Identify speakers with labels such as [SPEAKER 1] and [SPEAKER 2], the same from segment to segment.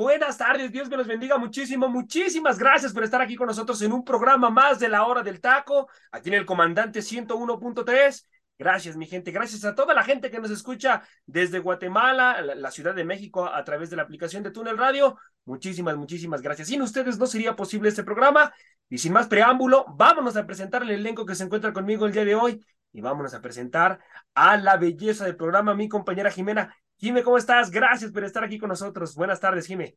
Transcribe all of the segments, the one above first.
[SPEAKER 1] Buenas tardes, Dios me los bendiga muchísimo, muchísimas gracias por estar aquí con nosotros en un programa más de la hora del taco, aquí en el comandante 101.3. Gracias, mi gente, gracias a toda la gente que nos escucha desde Guatemala, la, Ciudad de México, a través de la aplicación de Túnel Radio. Muchísimas, muchísimas gracias. Sin ustedes no sería posible este programa. Y sin más preámbulo, vámonos a presentar el elenco que se encuentra conmigo el día de hoy y vámonos a presentar a la belleza del programa, mi compañera Jimena. Jime, ¿cómo estás? Gracias por estar aquí con nosotros. Buenas tardes, Jime.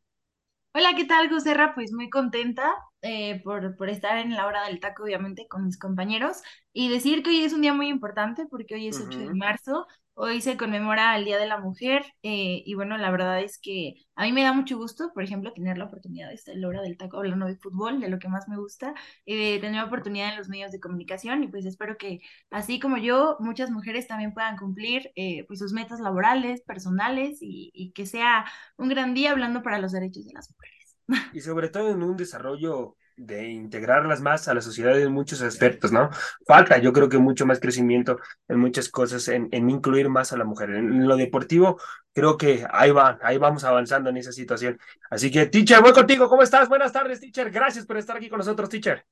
[SPEAKER 2] Hola, ¿qué tal, Joserra? Pues muy contenta eh, por, por estar en la hora del taco, obviamente, con mis compañeros. Y decir que hoy es un día muy importante porque hoy es 8 de marzo Hoy se conmemora el Día de la Mujer eh, y bueno, la verdad es que a mí me da mucho gusto, por ejemplo, tener la oportunidad de estar en la hora del taco hablando de fútbol, de lo que más me gusta, eh, tener la oportunidad en los medios de comunicación y pues espero que así como yo, muchas mujeres también puedan cumplir eh, pues sus metas laborales, personales y, y que sea un gran día hablando para los derechos de las mujeres.
[SPEAKER 1] Y sobre todo en un desarrollo de integrarlas más a la sociedad en muchos aspectos, ¿no? Falta, yo creo que mucho más crecimiento en muchas cosas, en, incluir más a la mujer. En, lo deportivo, creo que ahí va, ahí vamos avanzando en esa situación. Así que, teacher, voy contigo, ¿cómo estás? Buenas tardes, teacher. Gracias por estar aquí con nosotros, teacher.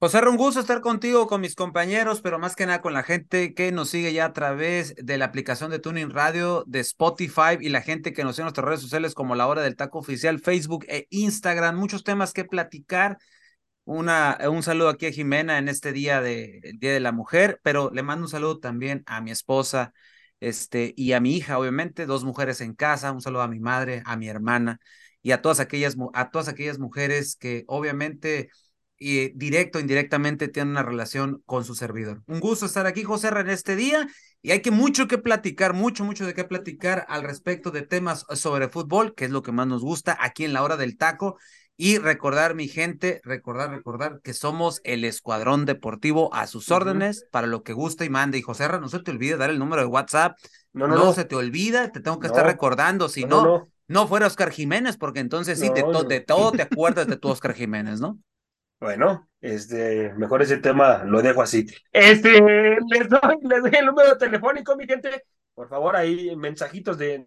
[SPEAKER 3] José, un gusto estar contigo, con mis compañeros, pero más que nada con la gente que nos sigue ya a través de la aplicación de Tuning Radio, de Spotify y la gente que nos sigue en nuestras redes sociales como La Hora del Taco Oficial, Facebook e Instagram. Muchos temas que platicar. Una, un saludo aquí a Jimena en este día de Día de la Mujer, pero le mando un saludo también a mi esposa este, y a mi hija, obviamente, dos mujeres en casa. Un saludo a mi madre, a mi hermana y a todas aquellas, a todas aquellas mujeres que obviamente y directo o indirectamente tiene una relación con su servidor. Un gusto estar aquí, José, en este día y hay que mucho que platicar, mucho, mucho de qué platicar al respecto de temas sobre fútbol, que es lo que más nos gusta aquí en la hora del taco. Y recordar, mi gente, recordar, recordar que somos el escuadrón deportivo a sus órdenes para lo que gusta y mande. Y José, no se te olvide dar el número de WhatsApp. No, no, no, se te olvida, te tengo que estar recordando. Si no, no, fuera Oscar Jiménez, porque entonces sí, de, de todo te acuerdas de tu Oscar Jiménez, ¿no?
[SPEAKER 1] Bueno, este, mejor ese tema lo dejo así. Este, les doy, les doy el número telefónico, mi gente. Por favor, ahí mensajitos de.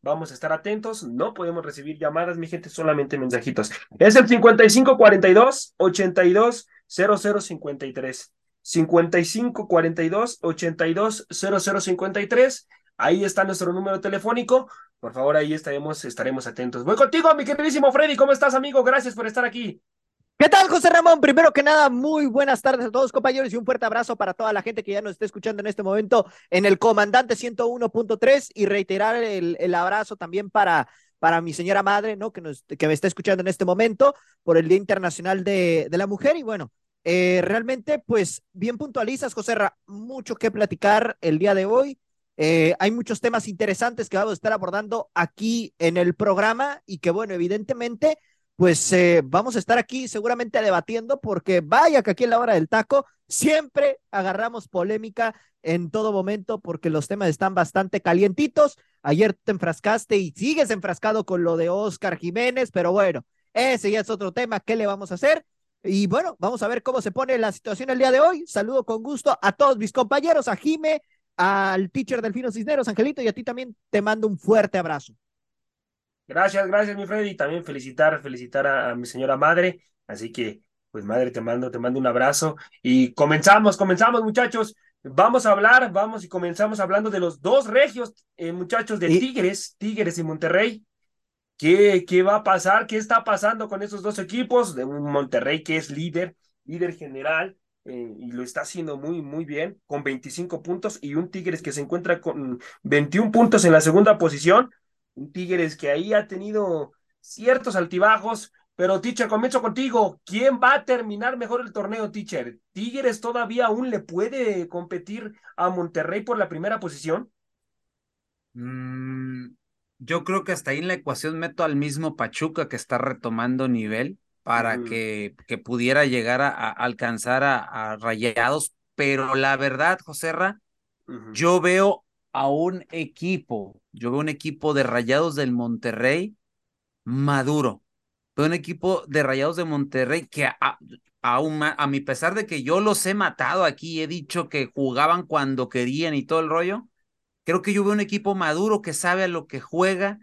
[SPEAKER 1] Vamos a estar atentos. No podemos recibir llamadas, mi gente, solamente mensajitos. Es el 5542 82 0053. 5542 82 0053. Ahí está nuestro número telefónico. Por favor, ahí estaremos, estaremos atentos. Voy contigo, mi queridísimo Freddy. ¿Cómo estás, amigo? Gracias por estar aquí.
[SPEAKER 4] ¿Qué tal, José Ramón? Primero que nada, muy buenas tardes a todos, compañeros, y un fuerte abrazo para toda la gente que ya nos está escuchando en este momento en el Comandante 101.3 y reiterar el, el, abrazo también para, para mi señora madre, ¿no? Que, nos, que me está escuchando en este momento por el Día Internacional de, de la Mujer. Y bueno, eh, realmente, pues bien puntualizas, José Ramón, mucho que platicar el día de hoy. Eh, hay muchos temas interesantes que vamos a estar abordando aquí en el programa y que, bueno, evidentemente pues eh, vamos a estar aquí seguramente debatiendo porque vaya que aquí en la hora del taco siempre agarramos polémica en todo momento porque los temas están bastante calientitos. Ayer te enfrascaste y sigues enfrascado con lo de Oscar Jiménez, pero bueno, ese ya es otro tema. ¿Qué le vamos a hacer? Y bueno, vamos a ver cómo se pone la situación el día de hoy. Saludo con gusto a todos mis compañeros, a Jime, al teacher Delfino Cisneros, Angelito, y a ti también te mando un fuerte abrazo.
[SPEAKER 1] Gracias, gracias, mi Freddy. También felicitar, felicitar a, mi señora madre. Así que, pues, madre, te mando, te mando un abrazo. Y comenzamos, comenzamos, muchachos. Vamos a hablar, vamos y comenzamos hablando de los dos regios, eh, muchachos, de Tigres, Tigres y Monterrey. ¿Qué, ¿Qué va a pasar? ¿Qué está pasando con esos dos equipos? De un Monterrey que es líder, líder general, eh, y lo está haciendo muy, muy bien, con 25 puntos, y un Tigres que se encuentra con 21 puntos en la segunda posición un Tigres que ahí ha tenido ciertos altibajos, Pero, teacher, comienzo contigo. ¿Quién va a terminar mejor el torneo, teacher? ¿Tigres todavía aún le puede competir a Monterrey por la primera posición?
[SPEAKER 3] Mm, yo creo que hasta ahí en la ecuación meto al mismo Pachuca que está retomando nivel para que, que, pudiera llegar a, alcanzar a, Rayados, pero la verdad, Joserra, yo veo a un equipo, yo veo un equipo de Rayados del Monterrey maduro, veo un equipo de Rayados de Monterrey que a, aún a mi pesar de que yo los he matado aquí, he dicho que jugaban cuando querían y todo el rollo, creo que yo veo un equipo maduro que sabe a lo que juega,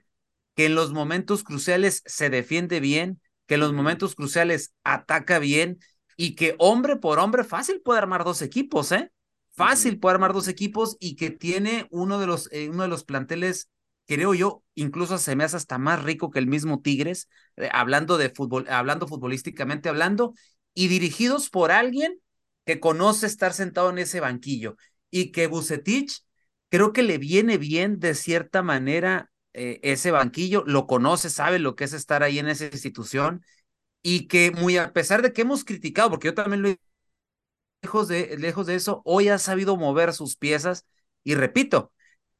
[SPEAKER 3] que en los momentos cruciales se defiende bien, que en los momentos cruciales ataca bien y que hombre por hombre fácil puede armar dos equipos, ¿eh? Fácil puede armar dos equipos y que tiene uno de los, eh, uno de los planteles, creo yo, incluso se me hace hasta más rico que el mismo Tigres, eh, hablando de fútbol, hablando futbolísticamente hablando, y dirigidos por alguien que conoce estar sentado en ese banquillo y que Bucetich creo que le viene bien de cierta manera eh, ese banquillo, lo conoce, sabe lo que es estar ahí en esa institución y que muy a pesar de que hemos criticado, porque yo también lo he lejos de, lejos de eso, hoy ha sabido mover sus piezas y repito,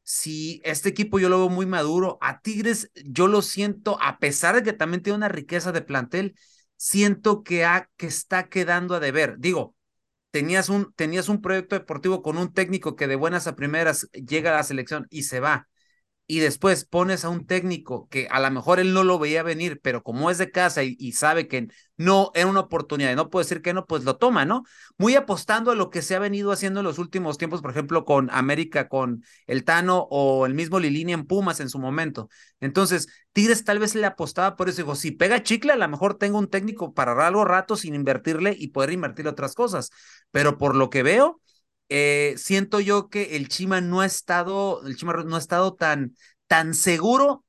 [SPEAKER 3] si este equipo yo lo veo muy maduro, a Tigres yo lo siento, a pesar de que también tiene una riqueza de plantel, siento que, ha, que está quedando a deber. Digo, tenías un, tenías un proyecto deportivo con un técnico que de buenas a primeras llega a la selección y se va y después pones a un técnico que a lo mejor él no lo veía venir, pero como es de casa y, sabe que no era una oportunidad y no puede decir que no, pues lo toma, ¿no? Muy apostando a lo que se ha venido haciendo en los últimos tiempos, por ejemplo, con América, con el Tano o el mismo Lilini en Pumas en su momento. Entonces, Tigres tal vez le apostaba por eso, dijo, si pega chicle, a lo mejor tengo un técnico para algo rato sin invertirle y poder invertir otras cosas, pero por lo que veo, eh, siento yo que el Chima no ha estado, el Chima no ha estado tan, tan seguro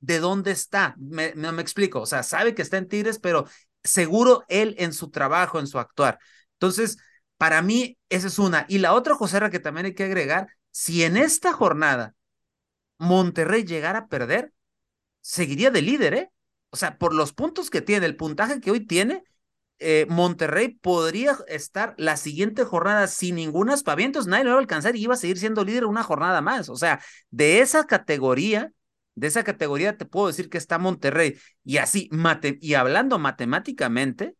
[SPEAKER 3] de dónde está. Me, me, explico, o sea, sabe que está en Tigres, pero seguro él en su trabajo, en su actuar. Entonces, para mí, esa es una. Y la otra, José, que también hay que agregar, si en esta jornada Monterrey llegara a perder, seguiría de líder, ¿eh? O sea, por los puntos que tiene, el puntaje que hoy tiene, eh, Monterrey podría estar la siguiente jornada sin ningún aspavientos, nadie lo va a alcanzar y iba a seguir siendo líder una jornada más. O sea, de esa categoría, de esa categoría te puedo decir que está Monterrey. Y así, mate y hablando matemáticamente,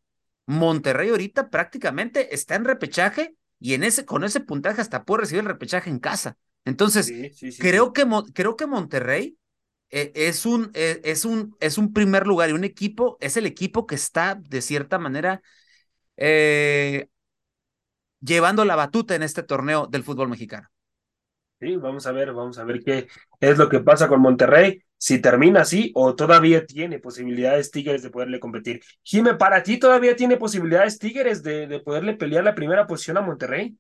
[SPEAKER 3] Monterrey ahorita prácticamente está en repechaje y en ese, con ese puntaje hasta puede recibir el repechaje en casa. Entonces, creo, Que, creo que Monterrey es, un, eh, es, un, es un primer lugar y un equipo, es el equipo que está de cierta manera eh, llevando la batuta en este torneo del fútbol mexicano.
[SPEAKER 1] Sí, vamos a ver, vamos a ver qué es lo que pasa con Monterrey, si termina así o todavía tiene posibilidades Tigres de poderle competir. Jime, ¿para ti todavía tiene posibilidades Tigres de, de poderle pelear la primera posición a Monterrey?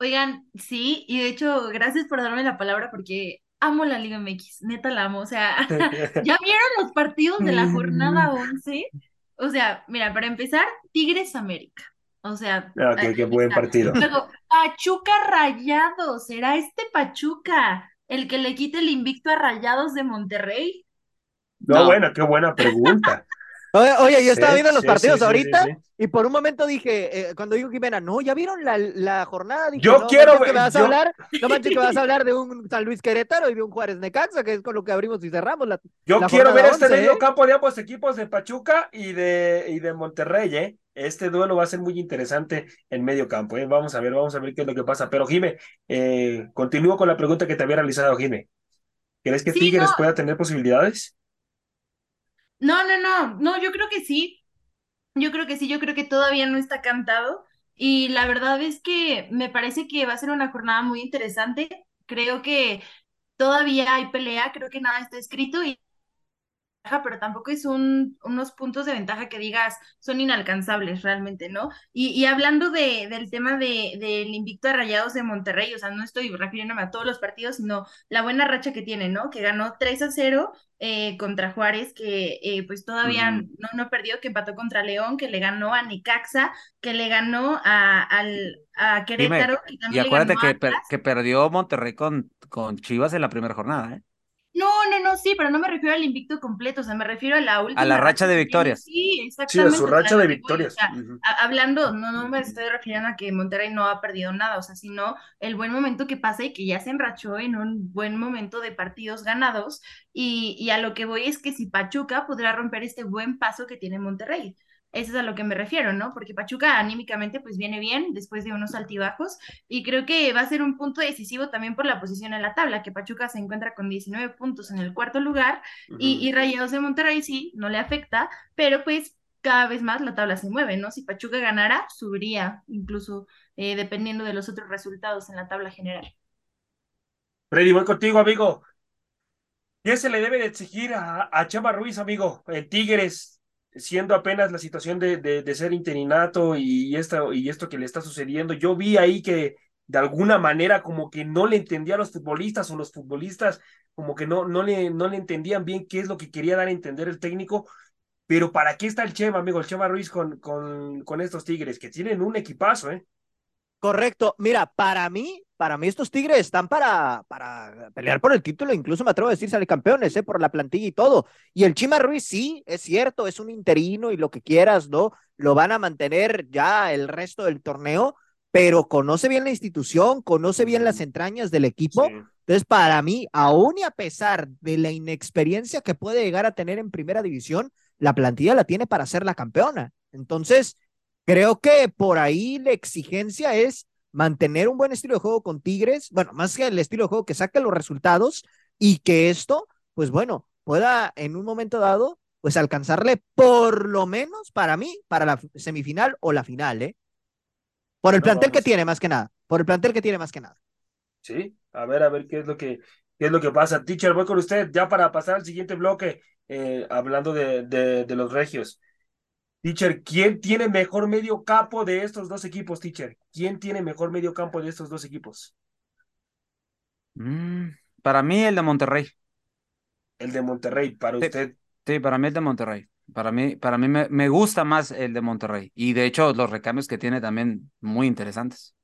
[SPEAKER 2] Oigan, sí, y de hecho, gracias por darme la palabra porque amo la Liga MX, neta la amo. O sea, ¿ya vieron los partidos de la jornada 11? O sea, mira, para empezar, Tigres América. O sea,
[SPEAKER 1] ah, qué, buen partido.
[SPEAKER 2] Luego, Pachuca Rayados, ¿será este Pachuca el que le quite el invicto a Rayados de Monterrey?
[SPEAKER 1] No, bueno, qué buena pregunta.
[SPEAKER 4] Oye, yo estaba viendo los partidos ahorita y por un momento dije, eh, cuando dijo Jimena, no, ¿ya vieron la, la jornada?
[SPEAKER 1] yo
[SPEAKER 4] no,
[SPEAKER 1] quiero
[SPEAKER 4] ver. que vas a hablar, no manches que vas a hablar de un San Luis Querétaro y de un Juárez Necaxa, que es con lo que abrimos y cerramos la
[SPEAKER 1] Yo quiero ver este medio ¿eh? campo de ambos equipos de Pachuca y de, y de Monterrey, ¿eh? Este duelo va a ser muy interesante en medio campo, ¿eh? Vamos a ver, vamos a ver qué es lo que pasa. Pero Jime, eh, continúo con la pregunta que te había realizado, Jime. ¿Crees que Tigres pueda tener posibilidades?
[SPEAKER 2] No, no, no, no, yo creo que sí. Yo creo que sí, yo creo que todavía no está cantado. Y la verdad es que me parece que va a ser una jornada muy interesante. Creo que todavía hay pelea, creo que nada está escrito y pero tampoco es un, unos puntos de ventaja que digas son inalcanzables realmente, ¿no? Y, y hablando de, del tema de, del invicto a Rayados de Monterrey, o sea, no estoy refiriéndome a todos los partidos, sino la buena racha que tiene, ¿no? Que ganó 3 a 0 eh, contra Juárez, que eh, pues todavía no, no perdió, que empató contra León, que le ganó a Nicaxa, que le ganó a, al, a Querétaro.
[SPEAKER 3] y acuérdate que, que perdió Monterrey con, con Chivas en la primera jornada, ¿eh?
[SPEAKER 2] No, no, no, sí, pero no me refiero al invicto completo, o sea, me refiero a la última.
[SPEAKER 3] A la racha de victorias.
[SPEAKER 2] Sí, exactamente.
[SPEAKER 1] Sí, a su racha de victorias.
[SPEAKER 2] Hablando, no, no me estoy refiriendo a que Monterrey no ha perdido nada, o sea, sino el buen momento que pasa y que ya se enrachó en un buen momento de partidos ganados. Y, y a lo que voy es que si Pachuca podrá romper este buen paso que tiene Monterrey. Eso es a lo que me refiero, ¿no? Porque Pachuca anímicamente pues viene bien después de unos altibajos y creo que va a ser un punto decisivo también por la posición en la tabla, que Pachuca se encuentra con 19 puntos en el cuarto lugar y, y Rayados de Monterrey sí, no le afecta, pero pues cada vez más la tabla se mueve, ¿no? Si Pachuca ganara, subiría incluso eh, dependiendo de los otros resultados en la tabla general.
[SPEAKER 1] Freddy, voy contigo, amigo. ¿Qué se le debe de exigir a, a Chava Ruiz, amigo? En Tigres, siendo apenas la situación de, de, ser interinato y esto, y esto que le está sucediendo, yo vi ahí que de alguna manera como que no le entendía a los futbolistas o los futbolistas como que no, no, le, no le entendían bien qué es lo que quería dar a entender el técnico, pero ¿para qué está el Chema, amigo, el Chema Ruiz con, con, con estos Tigres, que tienen un equipazo, ¿eh?
[SPEAKER 4] Correcto. Mira, para mí, para mí estos Tigres están para, para pelear por el título, incluso me atrevo a decir salir campeones, ¿eh? por la plantilla y todo. Y el Chima Ruiz sí, es cierto, es un interino y lo que quieras, ¿no? Lo van a mantener ya el resto del torneo, pero conoce bien la institución, conoce bien las entrañas del equipo. Entonces, para mí, aún y a pesar de la inexperiencia que puede llegar a tener en primera división, la plantilla la tiene para ser la campeona. Entonces, Creo que por ahí la exigencia es mantener un buen estilo de juego con Tigres, bueno, más que el estilo de juego que saque los resultados y que esto, pues bueno, pueda en un momento dado, pues alcanzarle por lo menos para mí, para la semifinal o la final, ¿eh? Por el plantel que tiene más que nada, por el plantel que tiene más que nada.
[SPEAKER 1] Sí, a ver, a ver qué es lo que, qué es lo que pasa. Teacher, voy con usted ya para pasar al siguiente bloque, eh, hablando de, de, de los regios. Teacher, ¿quién tiene mejor medio campo de estos dos equipos, teacher? ¿Quién tiene mejor medio campo de estos dos equipos?
[SPEAKER 3] Mm, para mí, el de Monterrey.
[SPEAKER 1] El de Monterrey, para usted.
[SPEAKER 3] Sí, para mí el de Monterrey. Para mí, para mí me, me, gusta más el de Monterrey. Y de hecho, los recambios que tiene también muy interesantes.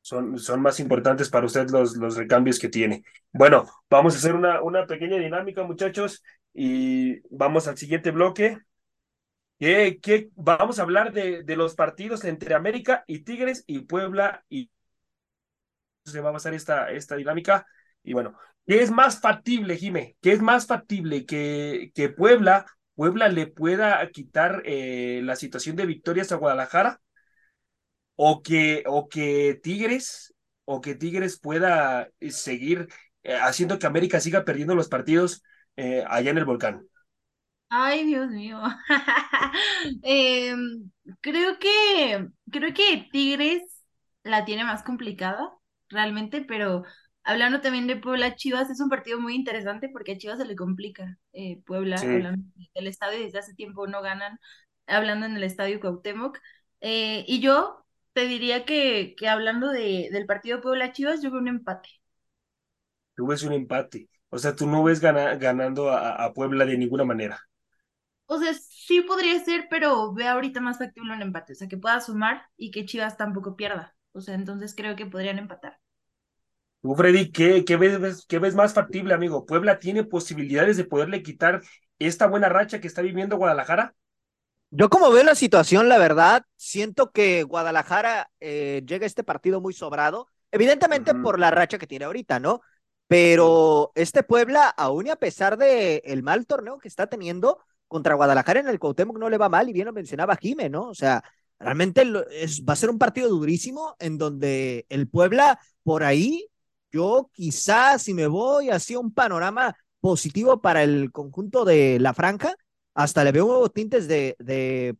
[SPEAKER 1] Son, son más importantes para usted los, los recambios que tiene. Bueno, vamos a hacer una, una pequeña dinámica, muchachos, y vamos al siguiente bloque que, vamos a hablar de, de, los partidos entre América y Tigres y Puebla y se va a pasar esta, esta dinámica. Y bueno, ¿qué es más factible, Jime? ¿Qué es más factible que, que Puebla, Puebla le pueda quitar eh, la situación de victorias a Guadalajara? ¿O que, o que Tigres, o que Tigres pueda eh, seguir eh, haciendo que América siga perdiendo los partidos allá en el volcán?
[SPEAKER 2] Ay, Dios mío. Em, creo que, creo que Tigres la tiene más complicada, realmente, pero hablando también de Puebla Chivas, es un partido muy interesante porque a Chivas se le complica. Eh, Puebla, el estadio desde hace tiempo no ganan, hablando en el estadio Cuauhtémoc. Eh, y yo te diría que, que hablando de, del partido Puebla Chivas, yo veo un empate.
[SPEAKER 1] Tú ves un empate. O sea, tú no ves ganando a Puebla de ninguna manera.
[SPEAKER 2] O sea, sí podría ser, pero ve ahorita más factible un empate. O sea, que pueda sumar y que Chivas tampoco pierda. O sea, entonces creo que podrían empatar.
[SPEAKER 1] Tú, Freddy, ¿qué, qué, ves, ¿qué ves más factible, amigo? ¿Puebla tiene posibilidades de poderle quitar esta buena racha que está viviendo Guadalajara?
[SPEAKER 4] Yo como veo la situación, la verdad, siento que Guadalajara eh, llega a este partido muy sobrado, evidentemente por la racha que tiene ahorita, ¿no? Pero este Puebla, aún y a pesar de el mal torneo que está teniendo, contra Guadalajara en el Cuauhtémoc no le va mal y bien lo mencionaba Jime, ¿no? O sea, realmente va a ser un partido durísimo en donde el Puebla por ahí, yo quizás si me voy hacia un panorama positivo para el conjunto de la franja, hasta le veo tintes de, de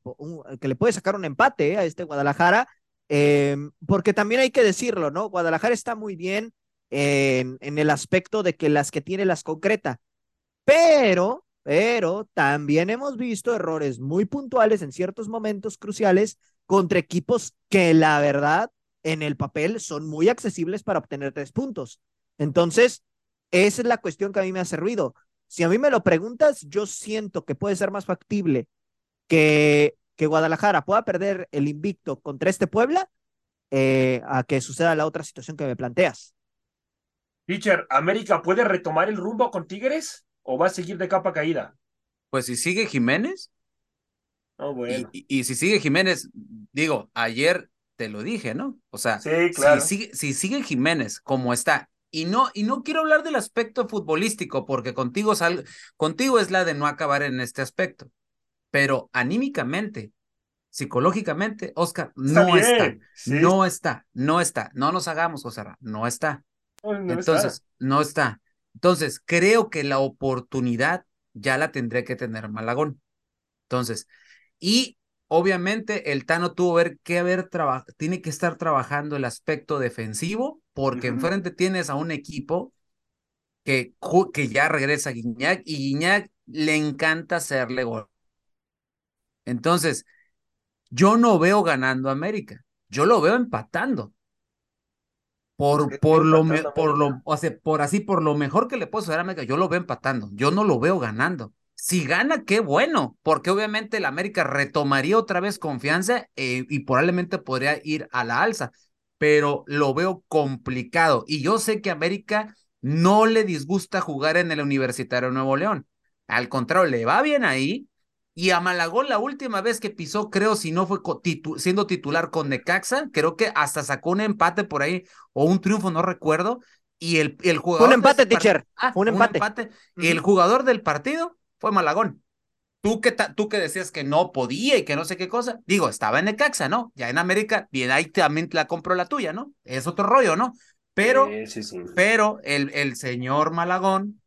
[SPEAKER 4] que le puede sacar un empate eh, a este Guadalajara, em, porque también hay que decirlo, ¿no? Guadalajara está muy bien en, en el aspecto de que las que tiene las concreta, pero pero también hemos visto errores muy puntuales en ciertos momentos cruciales contra equipos que la verdad en el papel son muy accesibles para obtener tres puntos. Entonces, esa es la cuestión que a mí me hace ruido. Si a mí me lo preguntas, yo siento que puede ser más factible que, que Guadalajara pueda perder el invicto contra este Puebla eh, a que suceda la otra situación que me planteas.
[SPEAKER 1] Teacher, ¿América puede retomar el rumbo con Tigres o va a seguir de capa caída?
[SPEAKER 3] Pues si sigue Jiménez.
[SPEAKER 1] Oh, bueno.
[SPEAKER 3] y, si sigue Jiménez, digo, ayer te lo dije, ¿no? O sea,
[SPEAKER 1] sí, claro.
[SPEAKER 3] si, sigue, si sigue Jiménez como está, y no, y no quiero hablar del aspecto futbolístico, porque contigo, sal, contigo es la de no acabar en este aspecto, pero anímicamente, psicológicamente, Oscar, no está, no está, no está, no nos hagamos, José no está. Entonces, no está. Entonces, creo que la oportunidad ya la tendré que tener Malagón. Entonces, y obviamente el Tano tuvo ver que haber tiene que estar trabajando el aspecto defensivo, porque enfrente tienes a un equipo que, que ya regresa a Guiñac y Guiñac le encanta hacerle gol. Entonces, yo no veo ganando a América, yo lo veo empatando. Por, por lo, por lo, o sea, por así, por lo mejor que le puedo hacer a América, yo lo veo empatando, yo no lo veo ganando. Si gana, qué bueno, porque obviamente el América retomaría otra vez confianza eh, y probablemente podría ir a la alza, pero lo veo complicado. Y yo sé que a América no le disgusta jugar en el Universitario de Nuevo León. Al contrario, le va bien ahí, y a Malagón la última vez que pisó, creo, si no fue siendo titular con Necaxa, creo que hasta sacó un empate por ahí o un triunfo, no recuerdo. Y el, el jugador.
[SPEAKER 4] Un empate, teacher.
[SPEAKER 3] Ah,
[SPEAKER 4] un empate.
[SPEAKER 3] Y el jugador del partido fue Malagón. Tú que, tú que decías que no podía y que no sé qué cosa. Digo, estaba en Necaxa, ¿no? Ya en América, bien, ahí también la compró la tuya, ¿no? Es otro rollo, ¿no? Pero, pero el, el señor Malagón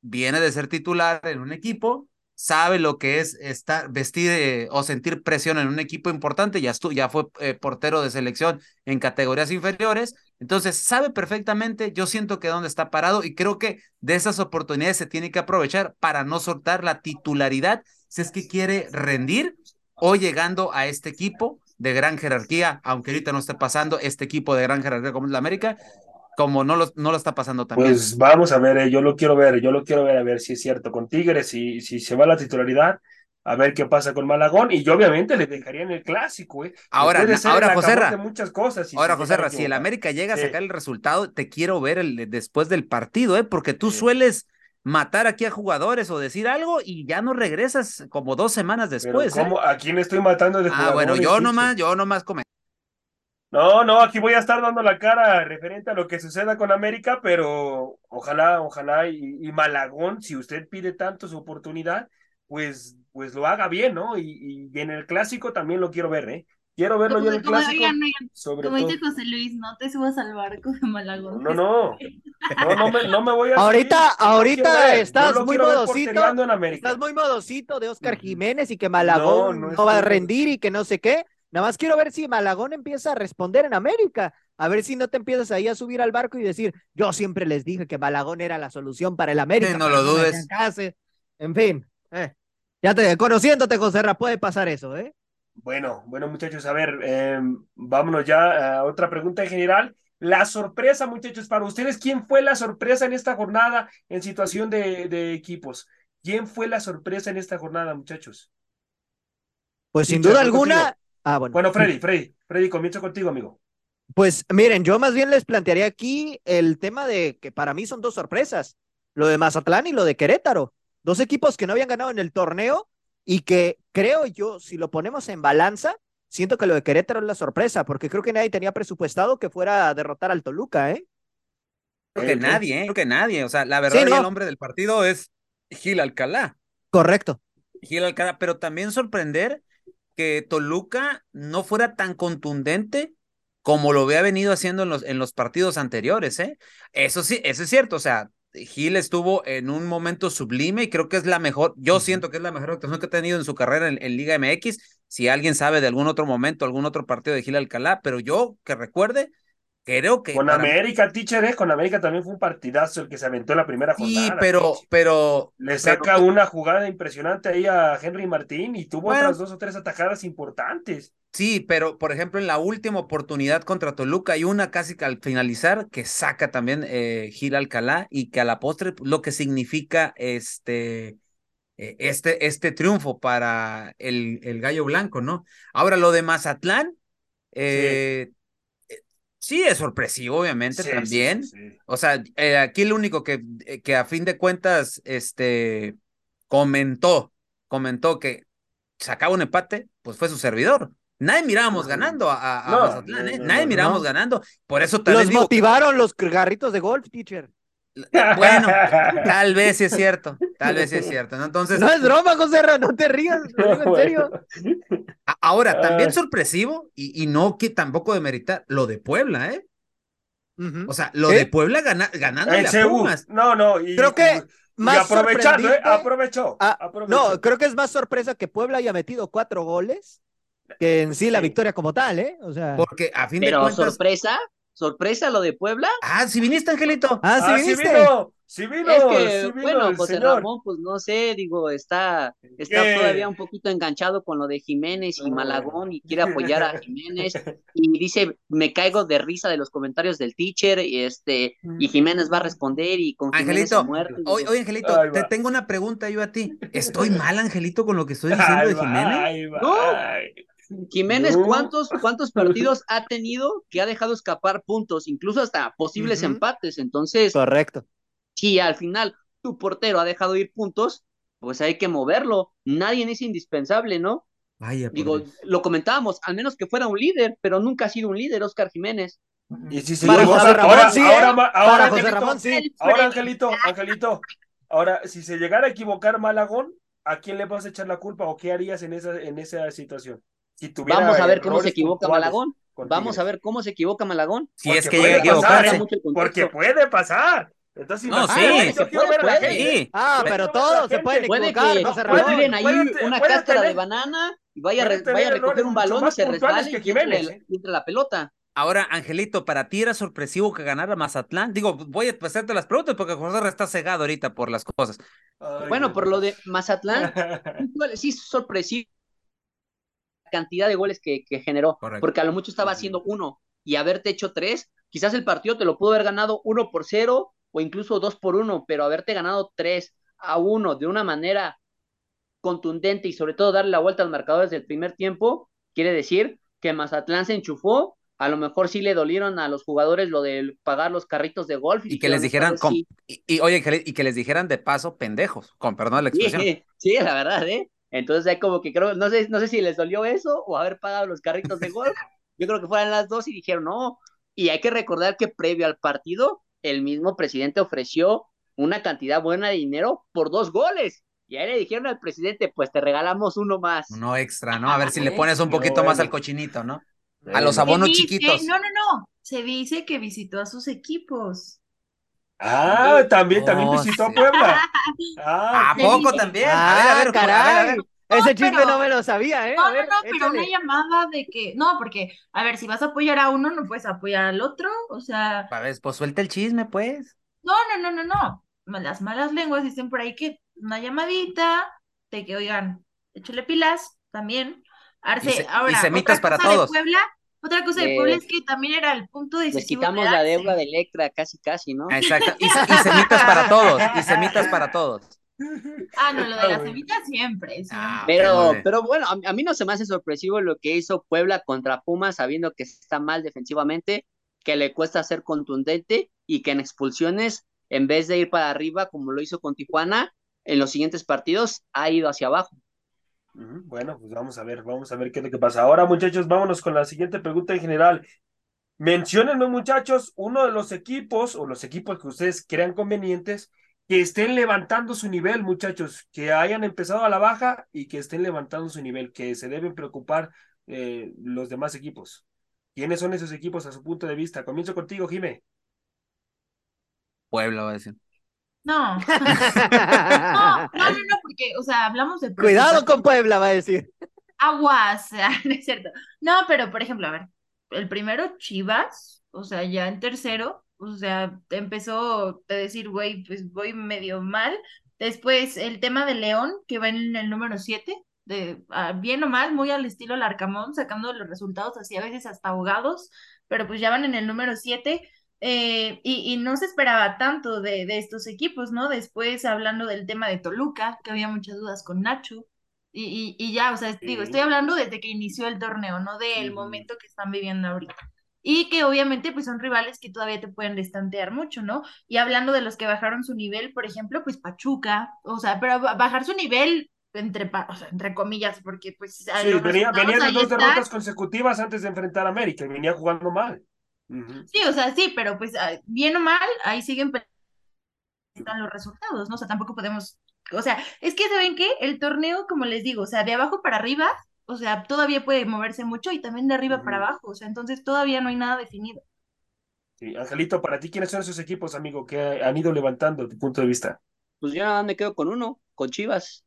[SPEAKER 3] viene de ser titular en un equipo sabe lo que es estar, vestir eh, o sentir presión en un equipo importante, ya, ya fue eh, portero de selección en categorías inferiores, entonces sabe perfectamente, yo siento que dónde está parado y creo que de esas oportunidades se tiene que aprovechar para no soltar la titularidad si es que quiere rendir o llegando a este equipo de gran jerarquía, aunque ahorita no esté pasando este equipo de gran jerarquía como es la América, como no lo, no lo está pasando también.
[SPEAKER 1] Pues vamos a ver, eh, yo lo quiero ver, yo lo quiero ver a ver si es cierto con Tigres, si, si se va la titularidad, a ver qué pasa con Malagón, y yo obviamente le dejaría en el clásico, ¿eh?
[SPEAKER 3] Ahora, ahora José
[SPEAKER 1] muchas cosas.
[SPEAKER 3] ahora, José si el América llega a sacar el resultado, te quiero ver el, después del partido, ¿eh? Porque tú sueles matar aquí a jugadores o decir algo y ya no regresas como dos semanas después.
[SPEAKER 1] ¿eh? ¿A quién estoy matando de
[SPEAKER 3] Ah, bueno, yo nomás, yo nomás comento.
[SPEAKER 1] No, no, aquí voy a estar dando la cara referente a lo que suceda con América, pero ojalá, ojalá y, Malagón, si usted pide tanto su oportunidad, pues, pues lo haga bien, ¿no? Y, y en el clásico también lo quiero ver, ¿eh? Quiero verlo yo en el clásico.
[SPEAKER 2] como dice José Luis, no te subas al barco de Malagón.
[SPEAKER 1] No, no, no, no me, no me voy a
[SPEAKER 4] Ahorita, ahorita estás muy modosito. Estás muy modosito de Oscar Jiménez y que Malagón no va a rendir y que no sé qué. Nada más quiero ver si Malagón empieza a responder en América. A ver si no te empiezas ahí a subir al barco y decir, yo siempre les dije que Malagón era la solución para el América.
[SPEAKER 3] no lo dudes.
[SPEAKER 4] en fin, eh. ya te, conociéndote, José Ra, puede pasar eso, ¿eh?
[SPEAKER 1] Bueno, bueno, muchachos, a ver, em, vámonos ya a otra pregunta en general. La sorpresa, muchachos, para ustedes, ¿quién fue la sorpresa en esta jornada en situación de, de equipos? ¿Quién fue la sorpresa en esta jornada, muchachos?
[SPEAKER 4] Pues sin duda alguna, Ah, bueno.
[SPEAKER 1] Bueno, Freddy, Freddy, Freddy, comienzo contigo, amigo.
[SPEAKER 4] Pues miren, yo más bien les plantearía aquí el tema de que para mí son dos sorpresas, lo de Mazatlán y lo de Querétaro, dos equipos que no habían ganado en el torneo y que creo yo, si lo ponemos en balanza, siento que lo de Querétaro es la sorpresa, porque creo que nadie tenía presupuestado que fuera a derrotar al Toluca, ¿eh?
[SPEAKER 3] Creo que nadie, ¿eh? Creo que nadie, o sea, la verdad el nombre del partido es Gil Alcalá.
[SPEAKER 4] Correcto.
[SPEAKER 3] Gil Alcalá, pero también sorprender que Toluca no fuera tan contundente como lo había venido haciendo en los, en los partidos anteriores, ¿eh? Eso sí, eso es cierto, o sea, Gil estuvo en un momento sublime y creo que es la mejor, yo siento que es la mejor actuación que ha tenido en su carrera en, en, Liga MX. Si alguien sabe de algún otro momento, algún otro partido de Gil Alcalá, pero yo que recuerde, Creo que.
[SPEAKER 1] Con América, teacher, ¿eh? con América también fue un partidazo el que se aventó en la primera jornada.
[SPEAKER 3] Sí, pero, pero.
[SPEAKER 1] Le saca una jugada impresionante ahí a Henry Martín y tuvo otras dos o tres atajadas importantes.
[SPEAKER 3] Sí, pero por ejemplo, en la última oportunidad contra Toluca hay una casi que al finalizar que saca también eh, Gil Alcalá y que a la postre lo que significa este. Eh, este, este triunfo para el, el gallo blanco, ¿no? Ahora, lo de Mazatlán, eh, Sí, es sorpresivo, obviamente,
[SPEAKER 1] Sí,
[SPEAKER 3] también.
[SPEAKER 1] sí, sí, sí.
[SPEAKER 3] O sea, eh, aquí el único que, eh, que a fin de cuentas, este, comentó, comentó que sacaba un empate, pues fue su servidor. Nadie mirábamos ganando a, a-
[SPEAKER 1] No,
[SPEAKER 3] Mazatlán, ¿eh? Nadie
[SPEAKER 1] no,
[SPEAKER 3] mirábamos
[SPEAKER 4] no.
[SPEAKER 3] ganando. Por eso tal vez
[SPEAKER 4] Los
[SPEAKER 3] digo,
[SPEAKER 4] motivaron los garritos de golf, teacher.
[SPEAKER 3] Bueno, tal vez sí es cierto, tal vez sí es cierto, ¿no? Entonces,
[SPEAKER 4] No es broma, José Ra, no te rías, lo digo en serio.
[SPEAKER 3] ahora, también
[SPEAKER 1] Ay.
[SPEAKER 3] sorpresivo, y, y no que tampoco demeritar, lo de Puebla, ¿eh? O sea, lo de Puebla gana, ganando
[SPEAKER 1] Seúl.
[SPEAKER 3] Pumas.
[SPEAKER 1] No, no. Y,
[SPEAKER 4] Creo que
[SPEAKER 1] y
[SPEAKER 4] más
[SPEAKER 1] aprovechando, ¿eh? Aprovechó.
[SPEAKER 4] Ah,
[SPEAKER 1] aprovechó.
[SPEAKER 4] No, creo que es más sorpresa que Puebla haya metido cuatro goles que en sí la
[SPEAKER 1] Sí.
[SPEAKER 4] victoria como tal, ¿eh? O sea.
[SPEAKER 3] Porque a fin de
[SPEAKER 5] Pero
[SPEAKER 3] cuentas.
[SPEAKER 5] sorpresa, sorpresa lo de Puebla.
[SPEAKER 3] Ah, si viniste, Angelito.
[SPEAKER 4] Ah, sí,
[SPEAKER 1] Ah, sí
[SPEAKER 4] viniste.
[SPEAKER 1] vino, sí vino,
[SPEAKER 5] es que,
[SPEAKER 1] sí vino
[SPEAKER 5] bueno, José
[SPEAKER 1] señor.
[SPEAKER 5] Ramón, pues no sé, digo, está, está
[SPEAKER 1] ¿Qué?
[SPEAKER 5] todavía un poquito enganchado con lo de Jiménez y
[SPEAKER 1] Ah.
[SPEAKER 5] Malagón y quiere apoyar a Jiménez y dice, me caigo de risa de los comentarios del teacher y este, y Jiménez va a responder y con Jiménez
[SPEAKER 3] Angelito,
[SPEAKER 5] digo,
[SPEAKER 3] Oye, oye, Angelito, te tengo una pregunta yo a ti. ¿Estoy mal, Angelito, con lo que estoy diciendo
[SPEAKER 1] Ahí
[SPEAKER 3] de
[SPEAKER 1] va,
[SPEAKER 3] Jiménez?
[SPEAKER 1] ahí va,
[SPEAKER 5] No.
[SPEAKER 1] ay.
[SPEAKER 5] Jiménez. ¿cuántos, ¿cuántos partidos ha tenido que ha dejado escapar puntos, incluso hasta posibles empates? Entonces,
[SPEAKER 4] Correcto.
[SPEAKER 5] si al final tu portero ha dejado ir puntos, pues hay que moverlo. Nadie es indispensable, ¿no?
[SPEAKER 3] Vaya,
[SPEAKER 5] Digo,
[SPEAKER 3] Dios.
[SPEAKER 5] lo comentábamos, al menos que fuera un líder, pero nunca ha sido un líder, Oscar Jiménez.
[SPEAKER 1] Y si se
[SPEAKER 4] Para
[SPEAKER 1] equivoca-
[SPEAKER 4] José Ramón,
[SPEAKER 1] ahora,
[SPEAKER 4] sí, ¿eh?
[SPEAKER 1] ahora,
[SPEAKER 4] José
[SPEAKER 1] Angelito,
[SPEAKER 4] Ramón, sí.
[SPEAKER 1] ahora, Angelito, Angelito, ahora, si se llegara a equivocar Malagón, ¿a quién le vas a echar la culpa o qué harías en esa, en esa situación? Si tuviera
[SPEAKER 5] Vamos a ver cómo se equivoca Malagón. Vamos a ver cómo se equivoca Malagón.
[SPEAKER 3] Si es que
[SPEAKER 1] puede
[SPEAKER 3] llega a
[SPEAKER 1] pasar,
[SPEAKER 3] equivocarse.
[SPEAKER 1] ¿eh? Porque puede pasar. Entonces,
[SPEAKER 3] No, sí.
[SPEAKER 5] Se puede, puede.
[SPEAKER 4] Ah, pero todos se pueden
[SPEAKER 5] Puede
[SPEAKER 4] equivocar,
[SPEAKER 5] que tiren ahí
[SPEAKER 1] puede-
[SPEAKER 5] una
[SPEAKER 1] puede
[SPEAKER 5] cáscara de banana y vaya, re- vaya a recoger un balón y se resbale
[SPEAKER 1] que
[SPEAKER 5] y entre,
[SPEAKER 1] ¿eh?
[SPEAKER 5] entre la pelota.
[SPEAKER 3] Ahora, Angelito, ¿para ti era sorpresivo que ganara Mazatlán? Digo, voy a hacerte las preguntas porque José está cegado ahorita por las cosas.
[SPEAKER 1] Ay,
[SPEAKER 5] Bueno, por lo de Mazatlán, sí es sorpresivo cantidad de goles que, que generó,
[SPEAKER 3] Correcto.
[SPEAKER 5] porque a lo mucho estaba haciendo uno y haberte hecho tres, quizás el partido te lo pudo haber ganado uno por cero o incluso dos por uno, pero haberte ganado tres a uno de una manera contundente y sobre todo darle la vuelta al marcador desde el primer tiempo, quiere decir que Mazatlán se enchufó, a lo mejor sí le dolieron a los jugadores lo de pagar los carritos de golf.
[SPEAKER 3] Y que les dijeran,
[SPEAKER 5] "Esta
[SPEAKER 3] con-
[SPEAKER 5] vez sí".
[SPEAKER 3] y, y, oye, y que les dijeran de paso pendejos, con perdón la expresión.
[SPEAKER 5] Sí, sí, la verdad, ¿eh? Entonces hay como que creo, no sé, no sé si les dolió eso o haber pagado los carritos de golf. Yo creo que fueran las dos y dijeron no. Y hay que recordar que previo al partido, el mismo presidente ofreció una cantidad buena de dinero por dos goles. Y ahí le dijeron al presidente, pues te regalamos uno más.
[SPEAKER 3] Uno extra, ¿no? A ver si le
[SPEAKER 5] Ah,
[SPEAKER 3] pones un poquito más al cochinito, ¿no? A los abonos
[SPEAKER 2] dice-
[SPEAKER 3] chiquitos.
[SPEAKER 2] No, no, no. Se dice que visitó a sus equipos.
[SPEAKER 1] Ah, también, también
[SPEAKER 3] Oh,
[SPEAKER 1] visitó a
[SPEAKER 3] sí.
[SPEAKER 1] Puebla. Ah,
[SPEAKER 3] ¿A poco también? a ver, a
[SPEAKER 4] Ah,
[SPEAKER 3] a ver, a
[SPEAKER 4] caray. Ese chisme
[SPEAKER 2] pero-
[SPEAKER 4] no me lo sabía, ¿eh?
[SPEAKER 2] No, no, no, pero
[SPEAKER 4] échale.
[SPEAKER 2] una llamada de que, no, porque, a ver, si vas a apoyar a uno, no puedes apoyar al otro, o sea,
[SPEAKER 3] A ver, pues suelta el chisme, pues.
[SPEAKER 2] no, no, no, no, no. Las malas lenguas dicen por ahí que una llamadita de que, oigan, échale pilas también. Arce,
[SPEAKER 3] Y se- y
[SPEAKER 2] ahora,
[SPEAKER 3] semitas para todos.
[SPEAKER 2] Puebla, otra cosa de
[SPEAKER 5] Eh,
[SPEAKER 2] Puebla es que también era el punto
[SPEAKER 5] Les
[SPEAKER 2] decisivo
[SPEAKER 5] quitamos
[SPEAKER 2] de
[SPEAKER 5] la deuda de Electra, casi, casi, ¿no?
[SPEAKER 3] Exacto. Y, y semitas para todos. Y semitas para todos.
[SPEAKER 2] Ah, no, lo de
[SPEAKER 1] Ah,
[SPEAKER 2] las
[SPEAKER 1] bueno.
[SPEAKER 2] semitas siempre. siempre.
[SPEAKER 3] Ah,
[SPEAKER 5] Pero, pero bueno, a, a mí no se me hace sorpresivo lo que hizo Puebla contra Pumas, sabiendo que está mal defensivamente, que le cuesta ser contundente y que en expulsiones, en vez de ir para arriba como lo hizo con Tijuana, en los siguientes partidos ha ido hacia abajo.
[SPEAKER 1] Bueno, pues vamos a ver, vamos a ver qué es lo que pasa. Ahora, muchachos, vámonos con la siguiente pregunta en general. Menciónenme, muchachos, uno de los equipos o los equipos que ustedes crean convenientes que estén levantando su nivel, muchachos, que hayan empezado a la baja y que estén levantando su nivel, que se deben preocupar eh, los demás equipos. ¿Quiénes son esos equipos a su punto de vista? Comienzo contigo, Jime.
[SPEAKER 3] Puebla, va a decir.
[SPEAKER 2] No. no, no, no, no, porque, o sea, hablamos de
[SPEAKER 4] Cuidado con Puebla, va a decir.
[SPEAKER 2] aguas, no es cierto. No, pero por ejemplo, a ver, el primero Chivas, o sea, ya en tercero, o sea, empezó a decir, güey, pues voy medio mal. Después el tema de León, que va en el número 7, de ah, bien o mal, muy al estilo Larcamón, sacando los resultados así a veces hasta ahogados, pero pues ya van en el número 7. Eh, y, y no se esperaba tanto de, de estos equipos, ¿no? Después hablando del tema de Toluca, que había muchas dudas con Nacho, y, y, y ya, o sea, digo,
[SPEAKER 1] Sí.
[SPEAKER 2] estoy hablando desde que inició el torneo, no del
[SPEAKER 1] Ujú.
[SPEAKER 2] momento que están viviendo ahorita. y que obviamente pues son rivales que todavía te pueden destantear mucho, ¿no? Y hablando de los que bajaron su nivel, por ejemplo, pues Pachuca, o sea, pero bajar su nivel entre, o sea, entre comillas, porque pues...
[SPEAKER 1] Sí, venía, venía de dos derrotas consecutivas antes de enfrentar a América, y venía jugando mal.
[SPEAKER 2] Sí, o sea, sí, pero pues ah, bien o mal, ahí siguen están los resultados, ¿no? O sea, tampoco podemos, o sea, es que saben que el torneo, como les digo, o sea, de abajo para arriba, o sea, todavía puede moverse mucho y también de arriba para abajo, o sea, entonces todavía no hay nada definido.
[SPEAKER 1] Sí, Angelito, para ti, ¿quiénes son esos equipos, amigo, que han ido levantando tu punto de vista?
[SPEAKER 5] Pues ya me quedo con uno, con Chivas.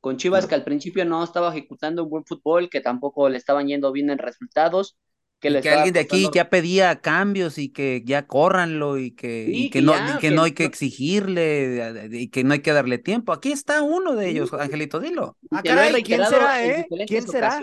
[SPEAKER 5] Con Chivas que al principio no estaba ejecutando un buen fútbol, que tampoco le estaban yendo bien en resultados,
[SPEAKER 3] que, alguien de aquí ya pedía cambios y que ya córranlo y que, que, no, que, no hay que exigirle y que no hay que darle tiempo. Aquí está uno de ellos, Angelito, dilo.
[SPEAKER 5] Ah, ¿quién será, eh? ¿Quién será?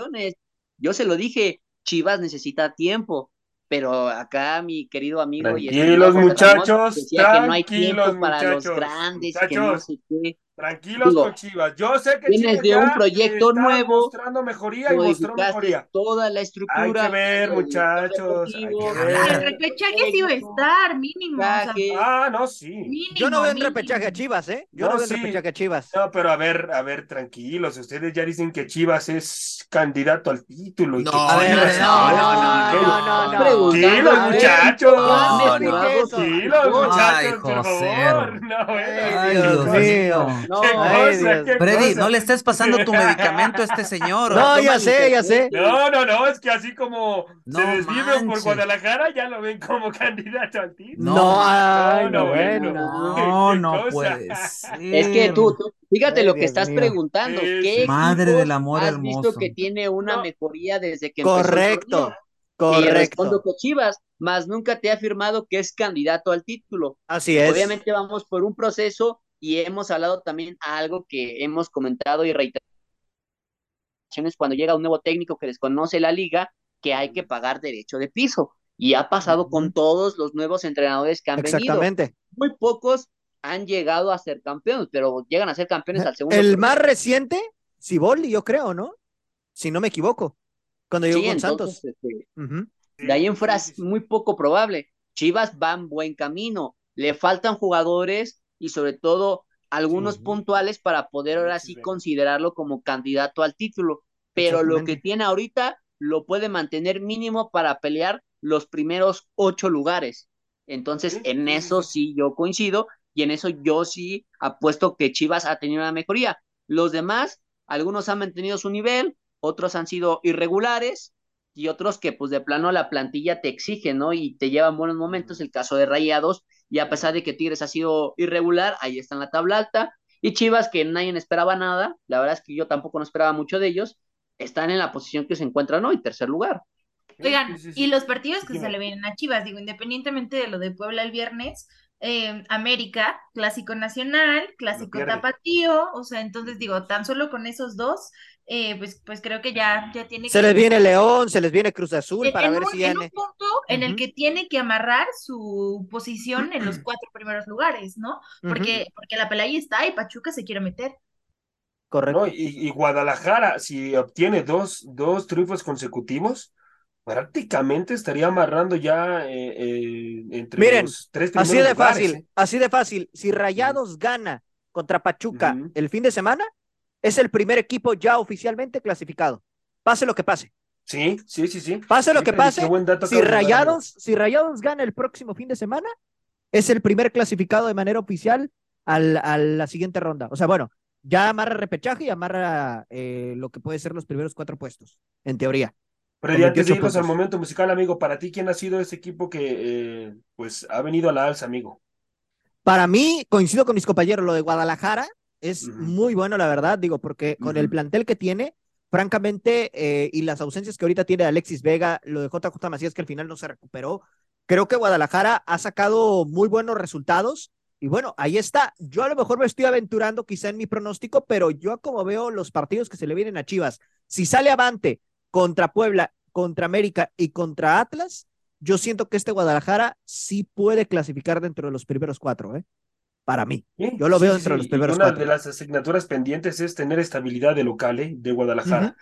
[SPEAKER 5] Yo se lo dije, Chivas necesita tiempo, pero acá mi querido amigo
[SPEAKER 1] tranquilos muchachos
[SPEAKER 5] decía que no hay tiempo para los grandes que no sé qué
[SPEAKER 1] tranquilos con Chivas yo sé que
[SPEAKER 5] tienes de un proyecto nuevo
[SPEAKER 1] mostrando mejoría y mostró mejoría
[SPEAKER 5] toda la estructura
[SPEAKER 1] hay que ver muchachos hay que ver.
[SPEAKER 2] el repechaje sí va a estar mínimo
[SPEAKER 1] ah no sí
[SPEAKER 4] yo no veo en repechaje a Chivas eh yo no, veo en repechaje a Chivas
[SPEAKER 1] no pero a ver a ver tranquilos ustedes ya dicen que Chivas es candidato al título y
[SPEAKER 4] no,
[SPEAKER 1] que
[SPEAKER 4] no, no, no, no, no
[SPEAKER 1] Tranquilos, muchachos. Tranquilos, muchachos, por favor. No,
[SPEAKER 4] Ay, Dios mío.
[SPEAKER 1] No, Freddy,
[SPEAKER 3] no le estés pasando tu medicamento a este señor.
[SPEAKER 4] No, ya sé, ya sé.
[SPEAKER 1] No, no, no, es que así como se desviven por Guadalajara, ya lo ven como candidato al título.
[SPEAKER 4] No, no,
[SPEAKER 3] bueno. No, no puede
[SPEAKER 5] Es que tú, fíjate lo que estás preguntando. ¿Qué
[SPEAKER 3] Madre del amor
[SPEAKER 5] has
[SPEAKER 3] hermoso.
[SPEAKER 5] visto que tiene una mejoría desde que
[SPEAKER 4] Correcto.
[SPEAKER 5] Correcto. Y respondo que Chivas, más nunca te ha afirmado que es candidato al título.
[SPEAKER 4] Así es.
[SPEAKER 5] Obviamente vamos por un proceso y hemos hablado también algo que hemos comentado y reiterado cuando llega un nuevo técnico que desconoce la liga, que hay que pagar derecho de piso. Y ha pasado con todos los nuevos entrenadores que han
[SPEAKER 4] Exactamente.
[SPEAKER 5] venido. Muy pocos han llegado a ser campeones, pero llegan a ser campeones al segundo.
[SPEAKER 4] El más reciente, Ciboli, yo creo, ¿no? Si no me equivoco. Cuando llegó con Santos.
[SPEAKER 5] Este, de ahí en fuera es muy poco probable. Chivas va en buen camino. Le faltan jugadores y sobre todo algunos puntuales para poder ahora sí considerarlo como candidato al título. Pero lo que tiene ahorita lo puede mantener mínimo para pelear los primeros ocho lugares. Entonces, en eso sí yo coincido y en eso yo sí apuesto que Chivas ha tenido una mejoría. Los demás, algunos han mantenido su nivel, otros han sido irregulares y otros que pues de plano la plantilla te exige, ¿no? Y te llevan buenos momentos, el caso de Rayados, y a pesar de que Tigres ha sido irregular, ahí está en la tabla alta, y Chivas, que nadie esperaba nada, la verdad es que yo tampoco no esperaba mucho de ellos, están en la posición que se encuentran hoy, tercer lugar.
[SPEAKER 2] Oigan, y los partidos que se le vienen a Chivas, digo, independientemente de lo de Puebla el viernes, eh, América, Clásico Nacional, Clásico Tapatío, o sea, entonces digo, tan solo con esos dos, eh, pues, pues creo que ya, ya tiene
[SPEAKER 4] se les viene León, se les viene Cruz Azul para ver si
[SPEAKER 2] en un punto en el que tiene que amarrar su posición en los cuatro primeros lugares, ¿no? Porque, porque la pelea está y Pachuca se quiere meter.
[SPEAKER 1] Correcto. y, Guadalajara, si obtiene dos, dos triunfos consecutivos, prácticamente estaría amarrando ya eh, eh, entre
[SPEAKER 4] Miren,
[SPEAKER 1] los tres
[SPEAKER 4] así de fácil,
[SPEAKER 1] ¿eh?
[SPEAKER 4] así de fácil. Si Rayados gana contra Pachuca el fin de semana, es el primer equipo ya oficialmente clasificado. Pase lo que pase.
[SPEAKER 1] Sí, sí, sí, sí.
[SPEAKER 4] Pase lo que pase. Si Rayados, si Rayados gana el próximo fin de semana, es el primer clasificado de manera oficial al, a la siguiente ronda. O sea, bueno, ya amarra repechaje y amarra lo que puede ser los primeros cuatro puestos, en teoría.
[SPEAKER 1] Pero antes de irnos al momento musical, amigo, para ti, ¿quién ha sido ese equipo que eh, pues ha venido a la alza, amigo?
[SPEAKER 4] Para mí, coincido con mis compañeros, lo de Guadalajara es muy bueno, la verdad, digo, porque con el plantel que tiene, francamente, eh, y las ausencias que ahorita tiene Alexis Vega, lo de JJ Macías que al final no se recuperó, creo que Guadalajara ha sacado muy buenos resultados. Y bueno, ahí está. Yo a lo mejor me estoy aventurando quizá en mi pronóstico, pero yo como veo los partidos que se le vienen a Chivas, si sale avante contra Puebla, contra América y contra Atlas, yo siento que este Guadalajara sí puede clasificar dentro de los primeros cuatro, ¿eh? Para mí. Yo lo veo dentro de los primeros
[SPEAKER 1] una
[SPEAKER 4] cuatro.
[SPEAKER 1] de las asignaturas pendientes es tener estabilidad de local, ¿eh? De Guadalajara.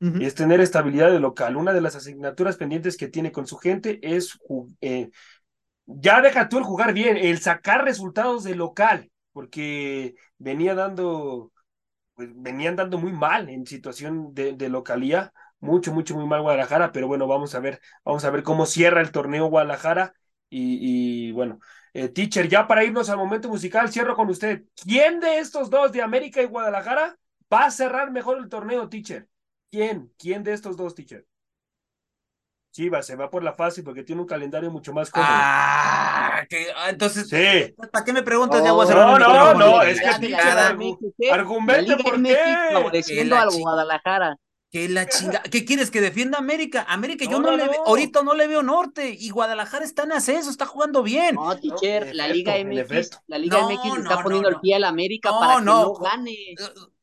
[SPEAKER 1] es tener estabilidad de local. Una de las asignaturas pendientes que tiene con su gente es, eh, ya deja tú el jugar bien, el sacar resultados de local, porque venía dando, pues, venían dando muy mal en situación de, de localía, mucho, mucho, muy mal Guadalajara, pero bueno, vamos a ver, vamos a ver cómo cierra el torneo Guadalajara y, y bueno, eh, teacher, ya para irnos al momento musical, cierro con usted. ¿Quién de estos dos, de América y Guadalajara, va a cerrar mejor el torneo, teacher? ¿Quién? ¿Quién de estos dos, teacher? Chivas se va por la fácil porque tiene un calendario mucho más cómodo.
[SPEAKER 3] Ah, que, ah, entonces,
[SPEAKER 1] sí.
[SPEAKER 3] ¿para qué me preguntas? ya
[SPEAKER 1] voy a cerrar no, no, no, es que teacher, argumente por qué.
[SPEAKER 5] Favoreciendo al Guadalajara.
[SPEAKER 3] Que la chinga, ¿qué quieres que defienda América? América, yo no, le veo, ahorita no le veo norte y Guadalajara está en ascenso, está jugando bien.
[SPEAKER 5] No, teacher, la Liga MX, la Liga MX está poniendo el pie a la América para que no gane.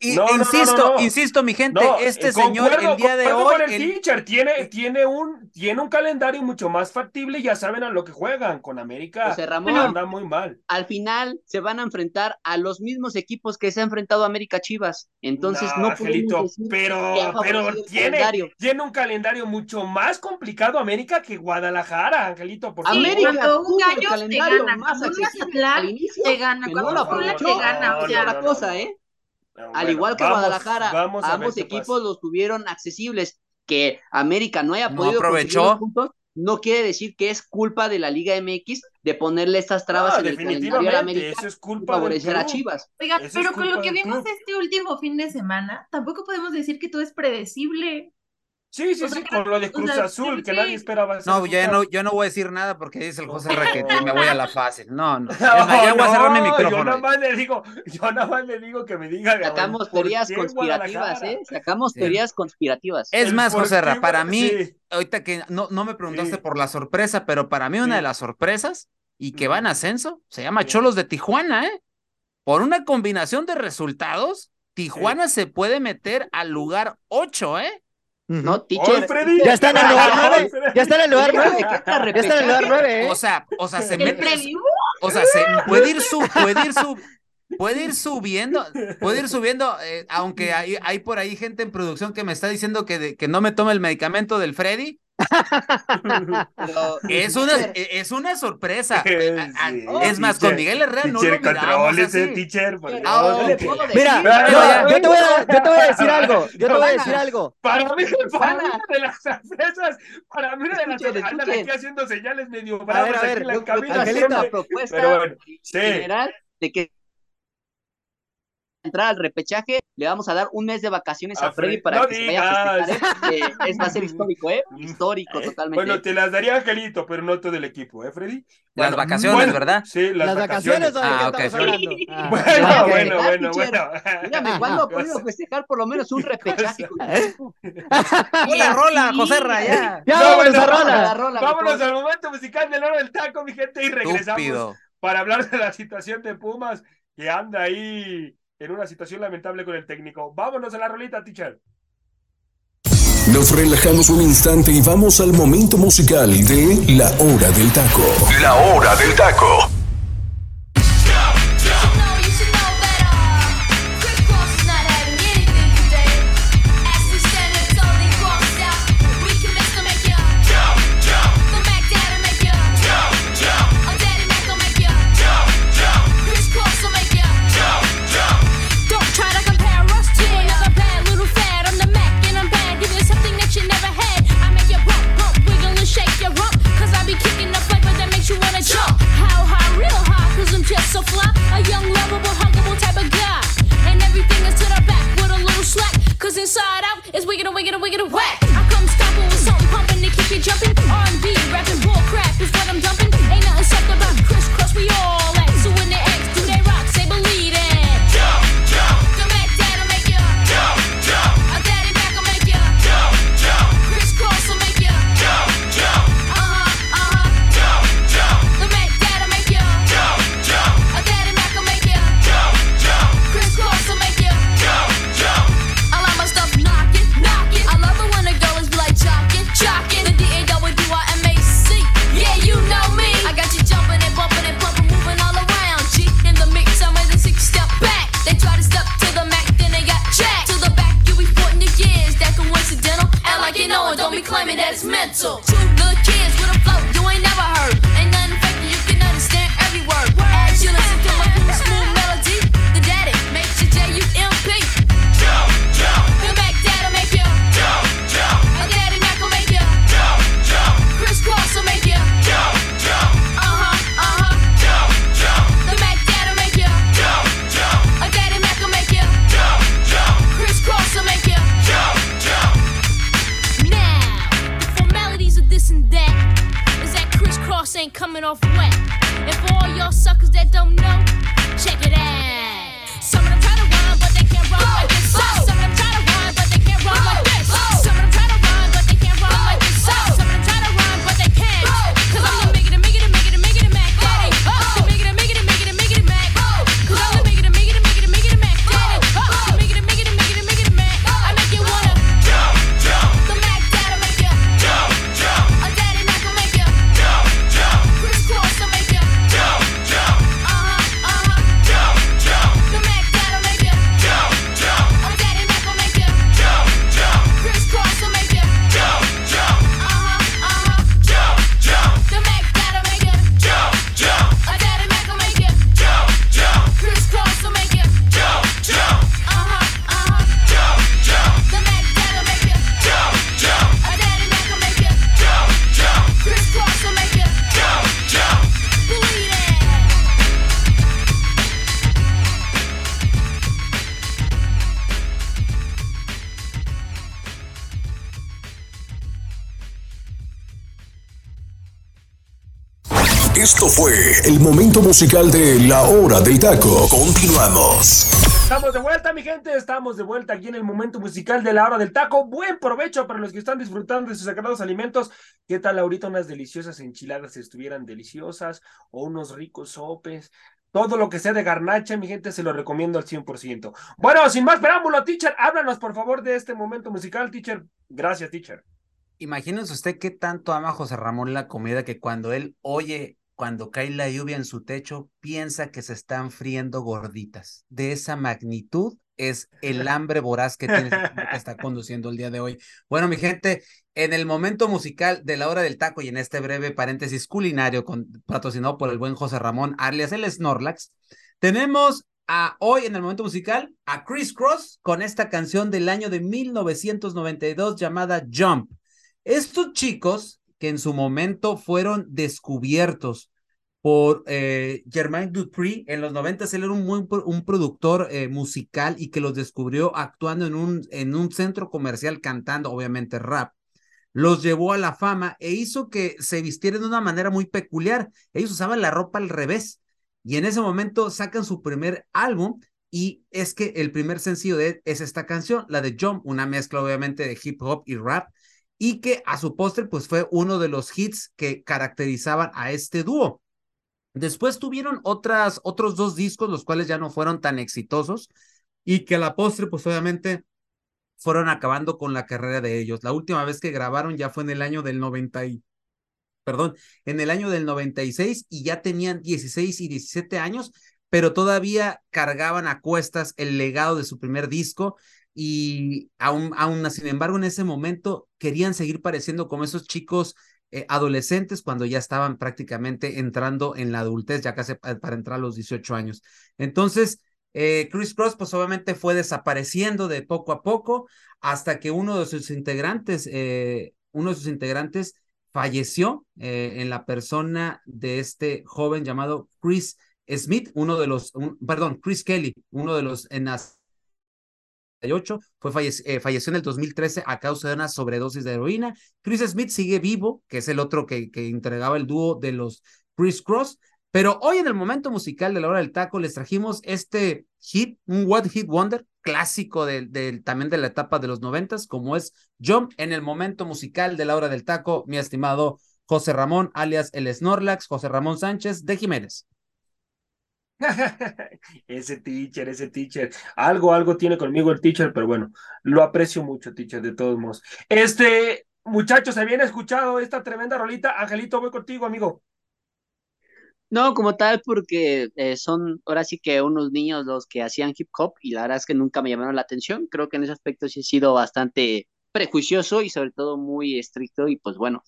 [SPEAKER 3] Y, insisto, insisto, mi gente, este eh, señor el día de hoy.
[SPEAKER 1] el, teacher tiene, tiene, un, tiene un calendario mucho más factible y ya saben a lo que juegan. Con América
[SPEAKER 5] José Ramón,
[SPEAKER 1] anda muy mal.
[SPEAKER 5] Al final se van a enfrentar a los mismos equipos que se ha enfrentado América Chivas. Entonces no,
[SPEAKER 1] Angelito, pero, pero tiene, tiene un calendario mucho más complicado América que Guadalajara, Angelito.
[SPEAKER 2] Por América un gallo te gana, más al inicio, te gana, cuando no te gana, o sea,
[SPEAKER 5] la cosa, ¿eh? Al igual que Guadalajara, ambos equipos los tuvieron accesibles. Que América no haya podido
[SPEAKER 3] aprovechar
[SPEAKER 5] puntos, no quiere decir que es culpa de la Liga MX de ponerle estas trabas en el calendario a América
[SPEAKER 1] eso es culpa
[SPEAKER 5] favorecer a Chivas.
[SPEAKER 2] Oiga, pero con lo que vimos este último fin de semana, tampoco podemos decir que todo es predecible.
[SPEAKER 1] Sí, sí, sí, con lo de Cruz Azul, que nadie esperaba.
[SPEAKER 3] No, ya no, yo no voy a decir nada porque dice el José Raquel me voy a la fácil. No, no. ya voy a cerrar mi micrófono.
[SPEAKER 1] Yo nada más le digo, yo nada más le digo que me diga.
[SPEAKER 5] Sacamos teorías conspirativas, ¿eh? Sacamos teorías conspirativas.
[SPEAKER 3] Es más, José Ra, para mí, ahorita que no, no me preguntaste por la sorpresa, pero para mí una de las sorpresas y que va en ascenso se llama Cholos de Tijuana, ¿eh? Por una combinación de resultados, Tijuana se puede meter al lugar 8, ¿eh?
[SPEAKER 5] No, teacher.
[SPEAKER 4] ya está en el lugar 9. Ya está en el lugar 9. Ya está en el lugar 9.
[SPEAKER 3] O sea, o sea, se mete. O sea, se puede ir su, puede ir su, puede ir subiendo, puede ir subiendo, eh, aunque hay, hay por ahí gente en producción que me está diciendo que, que no me tome el medicamento del Freddy, es, una, es una sorpresa. es más, con Miguel Herrera no lo miramos
[SPEAKER 1] teacher,
[SPEAKER 4] Mira, yo, te voy a, yo te voy a decir algo. Yo te voy a decir algo.
[SPEAKER 1] Para mí, para mí de las sorpresas, para mí de las sorpresas, andan aquí haciendo señales medio bravas
[SPEAKER 4] a ver,
[SPEAKER 1] aquí en la
[SPEAKER 4] cabina.
[SPEAKER 5] propuesta pero bueno, general de que entrar al repechaje, le vamos a dar un mes de vacaciones a, Freddy para que se vaya a festejar, ¿eh? es, va a ser histórico, ¿eh? Histórico, totalmente.
[SPEAKER 1] Bueno, te las daría Angelito, pero no todo el equipo, ¿eh, Freddy?
[SPEAKER 3] las vacaciones, ¿verdad?
[SPEAKER 1] Sí, las, vacaciones.
[SPEAKER 4] ah, ok.
[SPEAKER 1] Ah. Bueno, bueno, bueno, bueno.
[SPEAKER 5] Dígame, ¿cuándo ha podido festejar por lo menos un repechaje?
[SPEAKER 3] Una rola, José Raya.
[SPEAKER 4] Ya, vámonos a rola.
[SPEAKER 1] rola. Vámonos al momento musical del oro del taco, mi gente, y regresamos para hablar de la situación de Pumas, que anda ahí en una situación lamentable con el técnico. Vámonos a la rolita, teacher.
[SPEAKER 6] Nos relajamos un instante y vamos al momento musical de La Hora del Taco. La Hora del Taco. El momento musical de La Hora del Taco. Continuamos.
[SPEAKER 1] Estamos de vuelta, mi gente. Estamos de vuelta aquí en el momento musical de la hora del taco. Buen provecho para los que están disfrutando de sus sagrados alimentos. ¿Qué tal ahorita unas deliciosas enchiladas estuvieran deliciosas? O unos ricos sopes. Todo lo que sea de garnacha, mi gente, se lo recomiendo al 100%. Bueno, sin más preámbulo, teacher, háblanos por favor de este momento musical, teacher. Gracias, teacher.
[SPEAKER 3] Imagínense usted qué tanto ama José Ramón la comida que cuando él oye, cuando cae la lluvia en su techo, piensa que se están friendo gorditas. De esa magnitud es el hambre voraz que tiene que está conduciendo el día de hoy. Bueno, mi gente, en el momento musical de la hora del taco y en este breve paréntesis culinario con, patrocinado por el buen José Ramón, alias el Snorlax, tenemos a hoy en el momento musical a Chris Cross con esta canción del año de 1992 llamada Jump. Estos chicos que en su momento fueron descubiertos por eh, Germain Dupri. En los 90 él era un, muy, un productor eh, musical y que los descubrió actuando en un, en un centro comercial cantando, obviamente, rap. Los llevó a la fama e hizo que se vistieran de una manera muy peculiar. Ellos usaban la ropa al revés. Y en ese momento sacan su primer álbum y es que el primer sencillo de es esta canción, la de Jump, una mezcla obviamente de hip hop y rap y que a su postre pues fue uno de los hits que caracterizaban a este dúo. Después tuvieron otras, otros dos discos, los cuales ya no fueron tan exitosos y que a la postre pues obviamente fueron acabando con la carrera de ellos. La última vez que grabaron ya fue en el año del 90 y, perdón, en el año del 96 y ya tenían 16 y 17 años, pero todavía cargaban a cuestas el legado de su primer disco y aún, aún sin embargo en ese momento querían seguir pareciendo como esos chicos eh, adolescentes cuando ya estaban prácticamente entrando en la adultez, ya casi para entrar a los 18 años. Entonces, eh, Chris Cross pues obviamente fue desapareciendo de poco a poco hasta que uno de sus integrantes, eh, uno de sus integrantes falleció eh, en la persona de este joven llamado Chris Smith, uno de los, perdón, Chris Kelly, uno de los en fue eh, falleció en el 2013 a causa de una sobredosis de heroína. Chris Smith sigue vivo, que es el otro que, que entregaba el dúo de los Chris Cross. Pero hoy en el momento musical de la hora del taco les trajimos este hit, un What Hit Wonder, clásico de, de, también de la etapa de los noventas, como es Jump en el momento musical de la hora del taco, mi estimado José Ramón, alias el Snorlax, José Ramón Sánchez de Jiménez.
[SPEAKER 1] ese teacher, ese teacher. Algo, algo tiene conmigo el teacher, pero bueno, lo aprecio mucho, teacher, de todos modos. Este, muchachos, ¿se habían escuchado esta tremenda rolita? Angelito, voy contigo, amigo.
[SPEAKER 5] No, como tal, porque eh, son ahora sí que unos niños los que hacían hip hop y la verdad es que nunca me llamaron la atención. Creo que en ese aspecto sí he sido bastante prejuicioso y sobre todo muy estricto y pues bueno,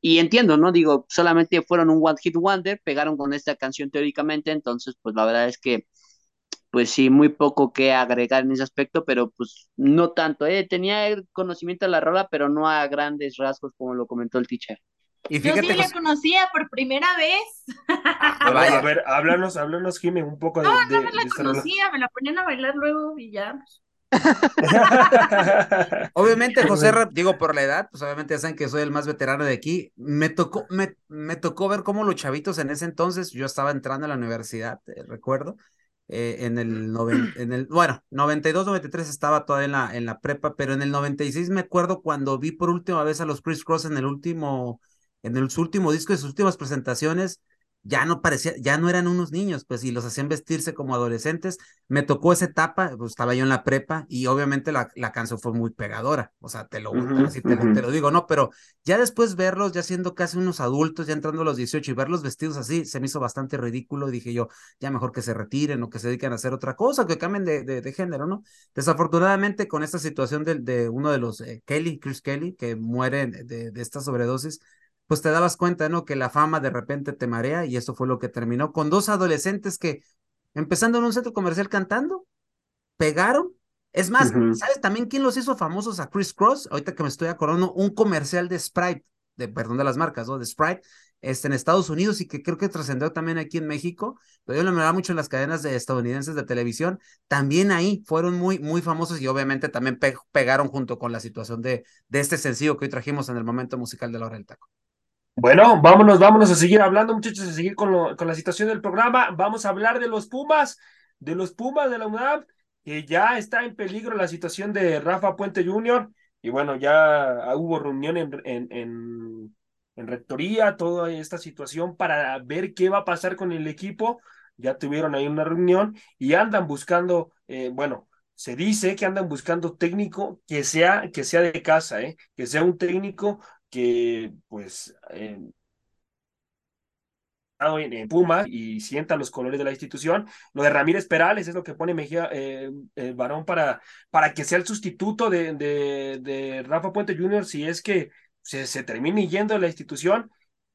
[SPEAKER 5] y entiendo, ¿no? Digo, solamente fueron un One Hit Wonder, pegaron con esta canción teóricamente, entonces, pues la verdad es que, pues sí, muy poco que agregar en ese aspecto, pero pues no tanto, ¿eh? Tenía el conocimiento de la rola, pero no a grandes rasgos, como lo comentó el teacher.
[SPEAKER 2] Y fíjate, Yo sí la conocía por primera vez.
[SPEAKER 1] A ver, a ver háblanos, háblanos, Jimmy, un poco
[SPEAKER 2] no,
[SPEAKER 1] de...
[SPEAKER 2] No, no me la conocía, me la ponían a bailar luego y ya.
[SPEAKER 3] Obviamente, José, digo, por la edad, pues obviamente ya saben que soy el más veterano de aquí. Me tocó, me, me tocó ver cómo los chavitos en ese entonces, yo estaba entrando a la universidad, eh, recuerdo, eh, en el, noven- en el, bueno, 92, 93 estaba todavía en la, en la prepa, pero en el 96 me acuerdo cuando vi por última vez a los Chris Cross en el último, en el, su último disco, de sus últimas presentaciones, ya no parecía, ya no eran unos niños, pues, y los hacían vestirse como adolescentes. Me tocó esa etapa, pues estaba yo en la prepa y obviamente la, la canción fue muy pegadora, o sea, te lo, así te, lo-
[SPEAKER 1] ujú.
[SPEAKER 3] te lo digo, ¿no? Pero ya después verlos, ya siendo casi unos adultos, ya entrando a los 18 y verlos vestidos así, se me hizo bastante ridículo y dije yo, ya mejor que se retiren o que se dediquen a hacer otra cosa, que cambien de, de, de género, ¿no? Desafortunadamente, con esta situación de, de uno de los, eh, Kelly, Chris Kelly, que muere de, de esta sobredosis, pues te dabas cuenta, ¿no? Que la fama de repente te marea y eso fue lo que terminó con dos adolescentes que, empezando en un centro comercial cantando, pegaron. Es más. ¿sabes también quién los hizo famosos a Chris Cross? Ahorita que me estoy acordando, un comercial de Sprite, de, perdón de las marcas, ¿no? De Sprite, este, en Estados Unidos y que creo que trascendió también aquí en México, pero yo lo miraba mucho en las cadenas de estadounidenses de televisión, también ahí fueron muy, muy famosos y obviamente también pe- pegaron junto con la situación de, de este sencillo que hoy trajimos en el momento musical de la hora del taco.
[SPEAKER 1] Bueno, vámonos, vámonos a seguir hablando, muchachos, a seguir con, lo- con la situación del programa. Vamos a hablar de los Pumas, de los Pumas de la UNAM, que ya está en peligro la situación de Rafa Puente Jr. Y bueno, ya hubo reunión en, en, en, rectoría, toda esta situación para ver qué va a pasar con el equipo. Ya tuvieron ahí una reunión y andan buscando, eh, bueno, se dice que andan buscando técnico que sea, que sea de casa, ¿eh? que sea un técnico que pues eh, en, en Puma y sienta los colores de la institución. Lo de Ramírez Perales es lo que pone Mejía eh, el varón para, para que sea el sustituto de, de, de Rafa Puente Jr. si es que se, se termine yendo de la institución.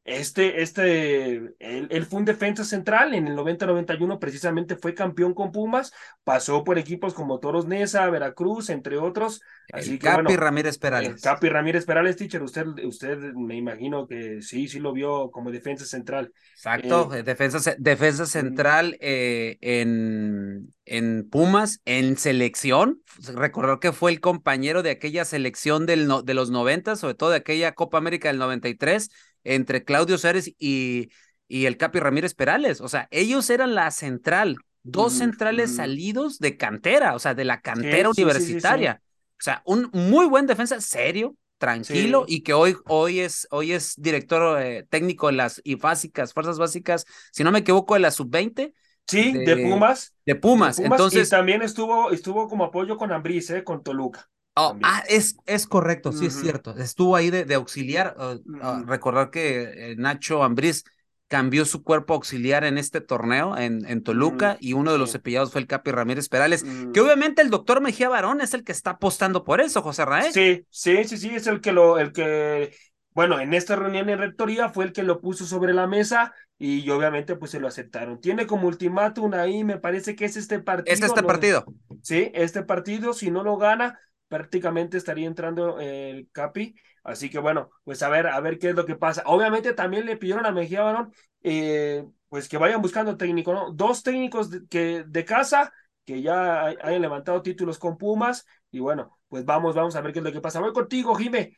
[SPEAKER 1] Este, este, él, él, fue un defensa central en el 90-91, precisamente fue campeón con Pumas, pasó por equipos como Toros Neza, Veracruz, entre otros. Así
[SPEAKER 3] el
[SPEAKER 1] que,
[SPEAKER 3] Capi
[SPEAKER 1] bueno,
[SPEAKER 3] Ramírez Perales.
[SPEAKER 1] El Capi Ramírez Perales, teacher, usted, usted me imagino que sí, sí lo vio como defensa central.
[SPEAKER 3] Exacto, eh, defensa, defensa central eh, en, en Pumas, en selección. Recordar que fue el compañero de aquella selección del no, de los 90, sobre todo de aquella Copa América del 93 entre Claudio Suárez y, y el Capi Ramírez Perales. O sea, ellos eran la central, dos
[SPEAKER 1] Mm,
[SPEAKER 3] centrales
[SPEAKER 1] mm.
[SPEAKER 3] salidos de cantera, o sea, de la cantera
[SPEAKER 1] Sí, sí, sí, sí,
[SPEAKER 3] universitaria. O sea, un muy buen defensa, serio, tranquilo, y que hoy, hoy, es, hoy es director eh, técnico de las y básicas, fuerzas básicas, si no me equivoco, de la sub-20.
[SPEAKER 1] Sí, de, Pumas.
[SPEAKER 3] De Pumas.
[SPEAKER 1] de
[SPEAKER 3] Entonces,
[SPEAKER 1] Y también estuvo, estuvo como apoyo con Ambris, ¿eh? con Toluca.
[SPEAKER 3] Oh, ah, es, es correcto, sí es cierto. Estuvo ahí de, de auxiliar. uh, uh, recordar que eh, Nacho Ambriz cambió su cuerpo auxiliar en este torneo en, en Toluca y uno de los cepillados fue el Capi Ramírez Perales, que obviamente el doctor Mejía Barón es el que está apostando por eso, José Raé.
[SPEAKER 1] Sí, sí, sí, sí, es el que lo, el que, bueno, en esta reunión en rectoría fue el que lo puso sobre la mesa y obviamente pues se lo aceptaron. Tiene como ultimátum ahí, me parece que es este partido.
[SPEAKER 3] Es este partido.
[SPEAKER 1] Sí, este partido, si no lo gana, prácticamente estaría entrando el Capi. Así que bueno, pues a ver, a ver qué es lo que pasa. Obviamente también le pidieron a Mejía Barón, eh, pues que vayan buscando técnico, ¿no? Dos técnicos de, que, de casa que ya hay- hayan levantado títulos con Pumas. Y bueno, pues vamos, vamos a ver qué es lo que pasa. Voy contigo, Jime.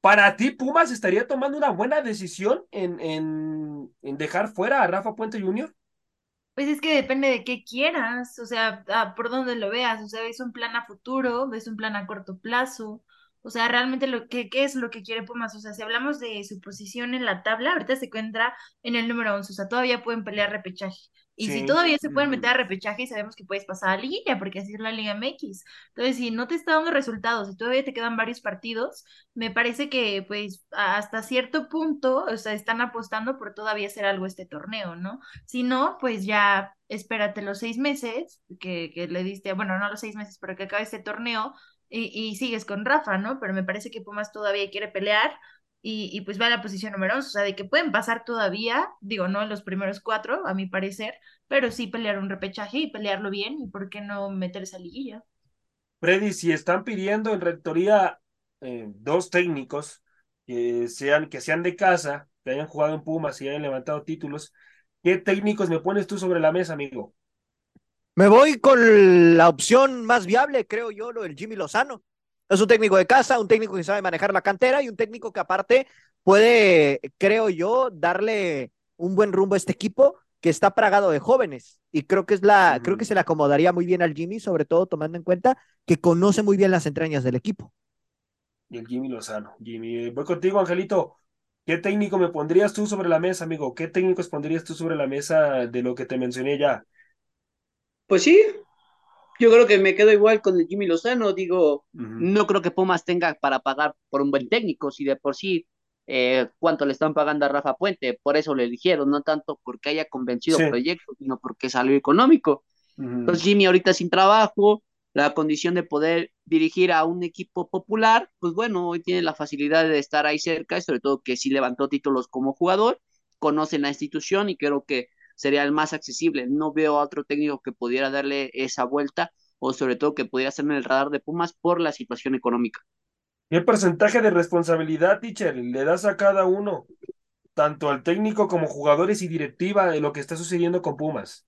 [SPEAKER 1] Para ti, Pumas estaría tomando una buena decisión en, en, en dejar fuera a Rafa Puente Jr.
[SPEAKER 2] Pues es que depende de qué quieras, o sea, por dónde lo veas, o sea, ves un plan a futuro, ves un plan a corto plazo, o sea, realmente lo que, qué es lo que quiere Pumas, o sea, si hablamos de su posición en la tabla, ahorita se encuentra en el número 11, o sea, todavía pueden pelear repechaje, y si todavía se pueden meter a repechaje, sabemos que puedes pasar a liguilla, porque así es la Liga MX, entonces si no te está dando resultados, y todavía te quedan varios partidos, me parece que pues hasta cierto punto, o sea, están apostando por todavía hacer algo este torneo, ¿no? Si no, pues ya espérate los seis meses que, que le diste, bueno, no los seis meses, pero que acabe este torneo y, y sigues con Rafa, ¿no? Pero me parece que Pumas todavía quiere pelear y, y pues va a la posición número 11, o sea, de que pueden pasar todavía, digo, no en los primeros cuatro, a mi parecer, pero sí pelear un repechaje y pelearlo bien y por qué no meterse a liguilla.
[SPEAKER 1] Freddy, si están pidiendo en rectoría eh, dos técnicos que sean, que sean de casa, que hayan jugado en Pumas y hayan levantado títulos, ¿qué técnicos me pones tú sobre la mesa, amigo?
[SPEAKER 4] Me voy con la opción más viable, creo yo, lo del Jimmy Lozano. Es un técnico de casa, un técnico que sabe manejar la cantera y un técnico que aparte puede, creo yo, darle un buen rumbo a este equipo que está plagado de jóvenes. Y creo que es la, creo que se le acomodaría muy bien al Jimmy, sobre todo tomando en cuenta que conoce muy bien las entrañas del equipo.
[SPEAKER 1] Y el Jimmy Lozano. Jimmy, voy contigo, Angelito. ¿Qué técnico me pondrías tú sobre la mesa, amigo? ¿Qué técnicos pondrías tú sobre la mesa de lo que te mencioné ya?
[SPEAKER 5] Pues sí, yo creo que me quedo igual con el Jimmy Lozano. Digo,
[SPEAKER 1] Ujú.
[SPEAKER 5] no creo que Pumas tenga para pagar por un buen técnico, si de por sí eh, cuánto le están pagando a Rafa Puente, por eso le eligieron, no tanto porque haya convencido
[SPEAKER 1] Sí.
[SPEAKER 5] proyectos, sino porque salió económico.
[SPEAKER 1] Ujú.
[SPEAKER 5] Entonces Jimmy ahorita sin trabajo, la condición de poder dirigir a un equipo popular, pues bueno, hoy tiene la facilidad de estar ahí cerca y sobre todo que sí levantó títulos como jugador, conoce la institución y creo que sería el más accesible. No veo a otro técnico que pudiera darle esa vuelta o sobre todo que pudiera estar en el radar de Pumas por la situación económica.
[SPEAKER 1] ¿Qué porcentaje de responsabilidad, teacher, le das a cada uno? Tanto al técnico como jugadores y directiva de lo que está sucediendo con Pumas.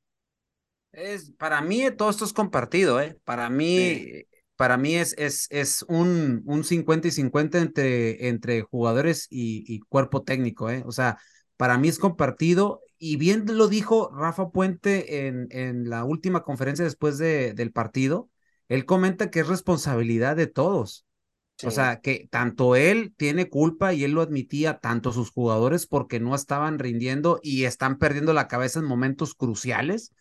[SPEAKER 3] Es, para mí todo esto es compartido, ¿eh? Para mí,
[SPEAKER 1] Sí.
[SPEAKER 3] para mí es, es, es un, un 50 y 50 entre, entre jugadores y, y cuerpo técnico, ¿eh? O sea, para mí es compartido y bien lo dijo Rafa Puente en, en la última conferencia después de, del partido. Él comenta que es responsabilidad de todos. O
[SPEAKER 1] Sí.
[SPEAKER 3] sea, que tanto él tiene culpa y él lo admitía, tanto sus jugadores porque no estaban rindiendo y están perdiendo la cabeza en momentos cruciales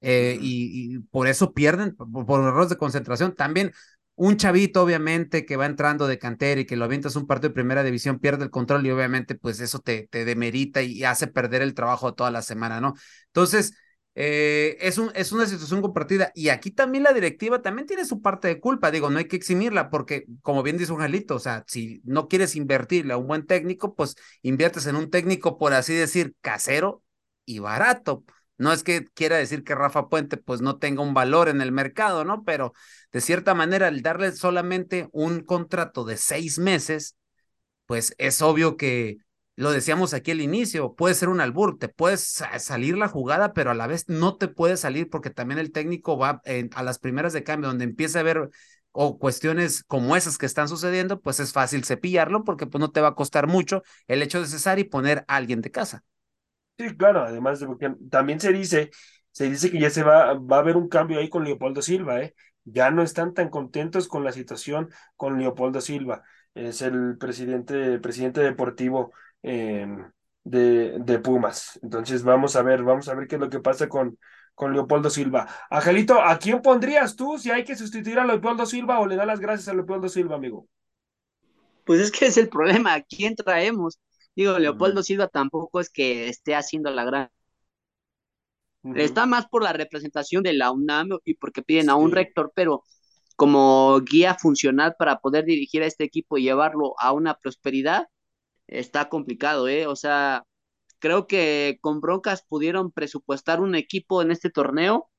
[SPEAKER 3] eh, y, y por eso pierden, por, por errores de concentración. También un chavito, obviamente, que va entrando de cantera y que lo avientas un partido de primera división, pierde el control y obviamente, pues eso te, te demerita y hace perder el trabajo toda la semana, ¿no? Entonces, eh, es, un, es una situación compartida y aquí también la directiva también tiene su parte de culpa, digo, no hay que eximirla porque, como bien dice un Jalito, o sea, si no quieres invertirle a un buen técnico, pues inviertes en un técnico, por así decir, casero y barato. No es que quiera decir que Rafa Puente pues no tenga un valor en el mercado, ¿no? Pero de cierta manera, el darle solamente un contrato de seis meses, pues es obvio que lo decíamos aquí al inicio, puede ser un albur, te puedes sa- salir la jugada, pero a la vez no te puede salir porque también el técnico va a las primeras de cambio, donde empieza a ver o cuestiones como esas que están sucediendo, pues es fácil cepillarlo porque pues no te va a costar mucho el hecho de cesar y poner a alguien de casa.
[SPEAKER 1] Sí, claro, además de porque también se dice, se dice que ya se va, va a haber un cambio ahí con Leopoldo Silva, ¿eh? Ya no están tan contentos con la situación con Leopoldo Silva. Es el presidente, presidente deportivo eh, de, de Pumas. Entonces vamos a ver, vamos a ver qué es lo que pasa con, con Leopoldo Silva. Angelito, ¿a quién pondrías tú si hay que sustituir a Leopoldo Silva o le da las gracias a Leopoldo Silva, amigo?
[SPEAKER 5] Pues es que es el problema, ¿a quién traemos? Digo, Leopoldo. Silva tampoco es que esté haciendo la gran. Está más por la representación de la UNAM y porque piden a un rector, pero como guía funcional para poder dirigir a este equipo y llevarlo a una prosperidad, está complicado, ¿eh? O sea, creo que con broncas pudieron presupuestar un equipo en este torneo,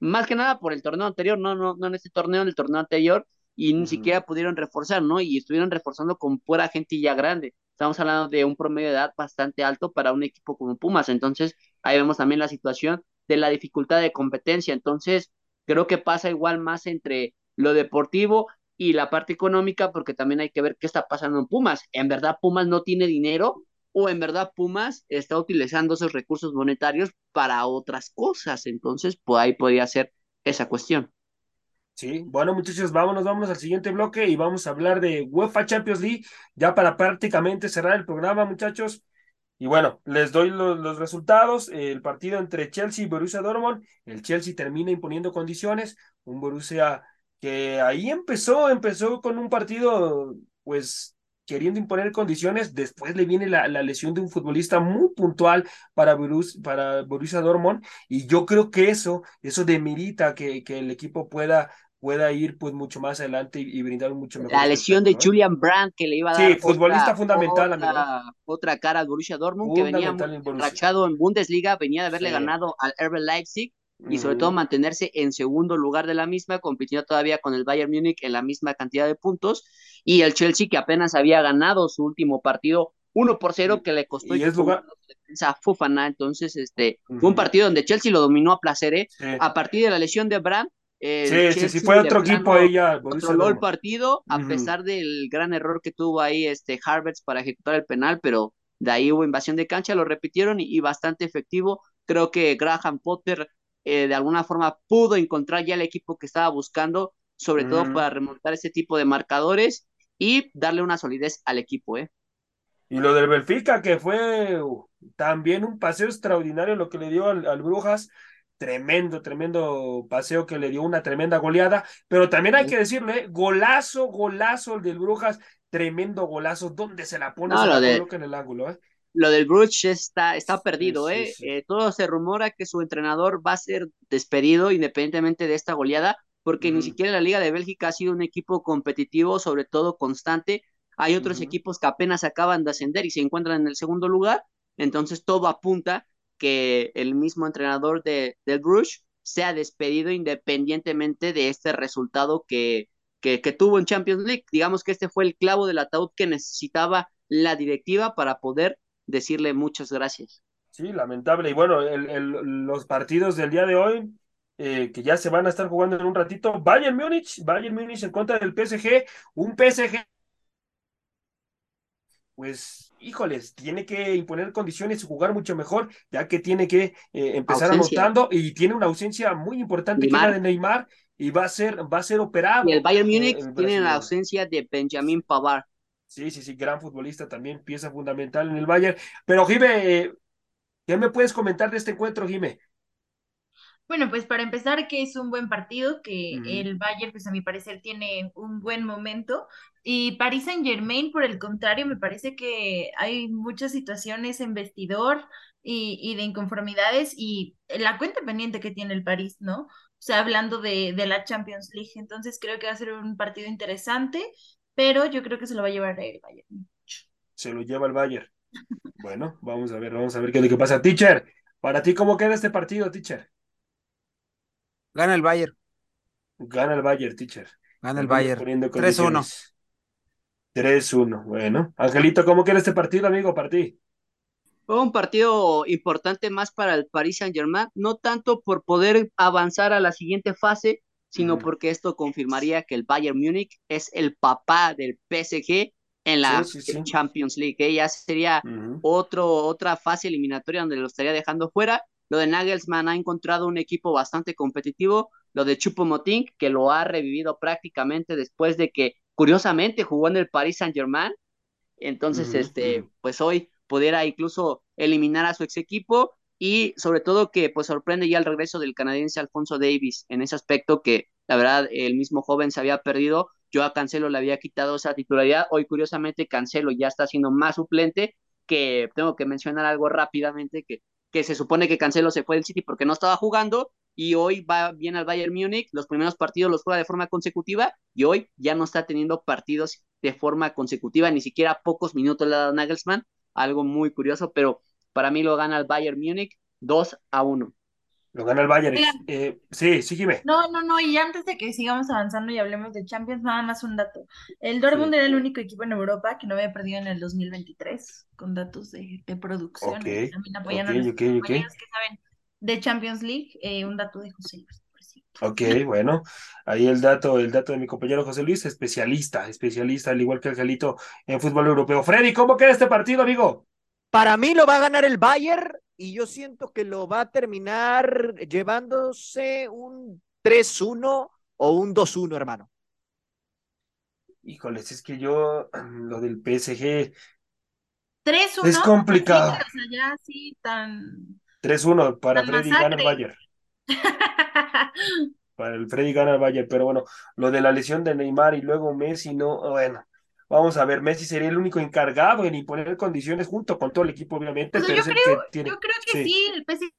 [SPEAKER 5] más que nada por el torneo anterior, no, no, no en este torneo, en el torneo anterior, y ni siquiera pudieron reforzar, ¿no? Y estuvieron reforzando con pura gente ya grande. Estamos hablando de un promedio de edad bastante alto para un equipo como Pumas, entonces ahí vemos también la situación de la dificultad de competencia, entonces creo que pasa igual más entre lo deportivo y la parte económica, porque también hay que ver qué está pasando en Pumas. ¿En verdad Pumas no tiene dinero o en verdad Pumas está utilizando esos recursos monetarios para otras cosas? Entonces, pues ahí podría ser esa cuestión.
[SPEAKER 1] Sí, bueno muchachos, vámonos, vámonos al siguiente bloque y vamos a hablar de UEFA Champions League, ya para prácticamente cerrar el programa, muchachos. Y bueno, les doy lo- los resultados. El partido entre Chelsea y Borussia Dortmund, el Chelsea termina imponiendo condiciones, un Borussia que ahí empezó, empezó con un partido, pues queriendo imponer condiciones, después le viene la, la lesión de un futbolista muy puntual para, Borus- para Borussia Dortmund, y yo creo que eso, eso demerita que, que el equipo pueda pueda ir pues mucho más adelante y, y brindar un mucho mejor
[SPEAKER 5] La lesión de. Julian Brandt que le iba a
[SPEAKER 1] Sí,
[SPEAKER 5] dar
[SPEAKER 1] futbolista
[SPEAKER 5] otra,
[SPEAKER 1] fundamental, amigo.
[SPEAKER 5] otra, otra cara al Borussia Dortmund, que venía
[SPEAKER 1] Fundamental en
[SPEAKER 5] Bundesliga, venía de haberle
[SPEAKER 1] Sí.
[SPEAKER 5] ganado al RB Leipzig y sobre todo mantenerse en segundo lugar de la misma, compitiendo todavía con el Bayern Múnich en la misma cantidad de puntos, y el Chelsea que apenas había ganado su último partido 1 por 0
[SPEAKER 1] Y-
[SPEAKER 5] que le costó
[SPEAKER 1] y es lugar-
[SPEAKER 5] esa Fofana, entonces este, fue un partido donde Chelsea lo dominó a placer, ¿eh?
[SPEAKER 1] Sí.
[SPEAKER 5] A partir de la lesión de Bram, eh,
[SPEAKER 1] Sí, sí, sí,
[SPEAKER 5] Chelsea
[SPEAKER 1] fue otro equipo ahí ya.
[SPEAKER 5] Controló el partido, a
[SPEAKER 1] Ujú.
[SPEAKER 5] pesar del gran error que tuvo ahí este Harvards para ejecutar el penal, pero de ahí hubo invasión de cancha, lo repitieron y, y bastante efectivo. Creo que Graham Potter eh, de alguna forma pudo encontrar ya el equipo que estaba buscando, sobre todo
[SPEAKER 1] Ujú.
[SPEAKER 5] para remontar ese tipo de marcadores y darle una solidez al equipo, ¿eh?
[SPEAKER 1] Y lo del Benfica, que fue uh, también un paseo extraordinario lo que le dio al, al Brujas. Tremendo, tremendo paseo que le dio una tremenda goleada. Pero también hay que decirle, golazo, golazo el del Brujas. Tremendo golazo. ¿Dónde se la pone?
[SPEAKER 5] No,
[SPEAKER 1] se
[SPEAKER 5] lo
[SPEAKER 1] la
[SPEAKER 5] de-
[SPEAKER 1] coloca en el ángulo, ¿eh?
[SPEAKER 5] Lo del Bruges está, está perdido,
[SPEAKER 1] sí,
[SPEAKER 5] ¿eh?
[SPEAKER 1] sí.
[SPEAKER 5] Eh, Todo se rumora que su entrenador va a ser despedido independientemente de esta goleada, porque ni siquiera la Liga de Bélgica ha sido un equipo competitivo, sobre todo constante. Hay otros equipos que apenas acaban de ascender y se encuentran en el segundo lugar, entonces todo apunta que el mismo entrenador de, del Bruges sea despedido independientemente de este resultado que, que, tuvo en Champions League. Digamos que este fue el clavo del ataúd que necesitaba la directiva para poder decirle muchas gracias.
[SPEAKER 1] Sí, lamentable. Y bueno, los partidos del día de hoy, eh, que ya se van a estar jugando en un ratito, Bayern Múnich, Bayern Múnich en contra del PSG, un PSG, pues, híjoles, tiene que imponer condiciones y jugar mucho mejor, ya que tiene que eh, empezar
[SPEAKER 5] Ausencia.
[SPEAKER 1] anotando y tiene una ausencia muy importante que
[SPEAKER 5] Neymar.
[SPEAKER 1] de Neymar y va a ser, va a ser operado.
[SPEAKER 5] Y el Bayern
[SPEAKER 1] eh,
[SPEAKER 5] Múnich tiene la ausencia de Benjamin Pavard.
[SPEAKER 1] Sí, sí, sí, gran futbolista también, pieza fundamental en el Bayern. Pero, Jime, eh, ¿qué me puedes comentar de este encuentro, Jime?
[SPEAKER 2] Bueno, pues para empezar, que es un buen partido, que el Bayern, pues a mi parecer, tiene un buen momento. Y Paris Saint-Germain, por el contrario, me parece que hay muchas situaciones en vestidor y, y de inconformidades y la cuenta pendiente que tiene el París, ¿no? O sea, hablando de, de la Champions League. Entonces creo que va a ser un partido interesante, pero yo creo que se lo va a llevar el Bayern.
[SPEAKER 1] se lo lleva el Bayern. Bueno, vamos a ver, vamos a ver qué es lo que pasa. Teacher, para ti, ¿cómo queda este partido, teacher?
[SPEAKER 3] Gana el Bayern.
[SPEAKER 1] Gana el Bayern, teacher.
[SPEAKER 3] Gana el Bayern.
[SPEAKER 1] poniendo
[SPEAKER 3] 3-1.
[SPEAKER 1] condiciones. 3-1, bueno. Angelito, ¿cómo queda este partido, amigo, para ti?
[SPEAKER 5] Fue un partido importante más para el Paris Saint-Germain, no tanto por poder avanzar a la siguiente fase, sino porque esto confirmaría que el Bayern Múnich es el papá del PSG en la
[SPEAKER 1] Sí, sí, sí.
[SPEAKER 5] Champions League. ¿eh? Ya sería otro, otra fase eliminatoria donde lo estaría dejando fuera. Lo de Nagelsmann ha encontrado un equipo bastante competitivo. Lo de Choupo-Moting, que lo ha revivido prácticamente después de que, curiosamente, jugó en el Paris Saint-Germain. Entonces, este, pues hoy pudiera incluso eliminar a su ex equipo y sobre todo que pues sorprende ya el regreso del canadiense Alfonso Davis en ese aspecto que la verdad el mismo joven se había perdido. Yo a Cancelo le había quitado esa titularidad. Hoy curiosamente Cancelo ya está siendo más suplente que tengo que mencionar algo rápidamente que, que se supone que Cancelo se fue del City porque no estaba jugando y hoy va bien al Bayern Múnich, los primeros partidos los juega de forma consecutiva y hoy ya no está teniendo partidos de forma consecutiva, ni siquiera pocos minutos le ha dado Nagelsmann, algo muy curioso, pero para mí lo gana el Bayern Múnich 2 a 1.
[SPEAKER 1] Lo gana el Bayern. Eh, sí, sí, Jime.
[SPEAKER 2] No, no, no, y antes de que sigamos avanzando y hablemos de Champions, nada más un dato. El Dortmund
[SPEAKER 1] Sí.
[SPEAKER 2] era el único equipo en Europa que no había perdido en el 2023, con datos de, de producción.
[SPEAKER 1] Ok,
[SPEAKER 2] y también apoyando
[SPEAKER 1] ok,
[SPEAKER 2] a los
[SPEAKER 1] ok, ok.
[SPEAKER 2] compañeros que saben de Champions League, eh, un dato de José Luis, por cierto.
[SPEAKER 1] Ok, bueno, ahí el dato, el dato de mi compañero José Luis, especialista, especialista, al igual que Angelito en fútbol europeo. Freddy, ¿cómo queda este partido, amigo?
[SPEAKER 4] Para mí lo va a ganar el Bayern y yo siento que lo va a terminar llevándose un 3-1 o un 2-1, hermano.
[SPEAKER 1] Híjoles, es que yo, lo del PSG,
[SPEAKER 2] 3-1.
[SPEAKER 1] Es complicado.
[SPEAKER 2] ya así tan...
[SPEAKER 1] 3-1 para
[SPEAKER 2] Tan
[SPEAKER 1] Freddy gana. Bayern. Para el Freddy gana el Bayern, pero bueno, lo de la lesión de Neymar y luego Messi, no, bueno, vamos a ver, Messi sería el único encargado en imponer condiciones junto con todo el equipo, obviamente,
[SPEAKER 2] O sea,
[SPEAKER 1] pero
[SPEAKER 2] yo creo,
[SPEAKER 1] que tiene.
[SPEAKER 2] yo creo que sí, el PSG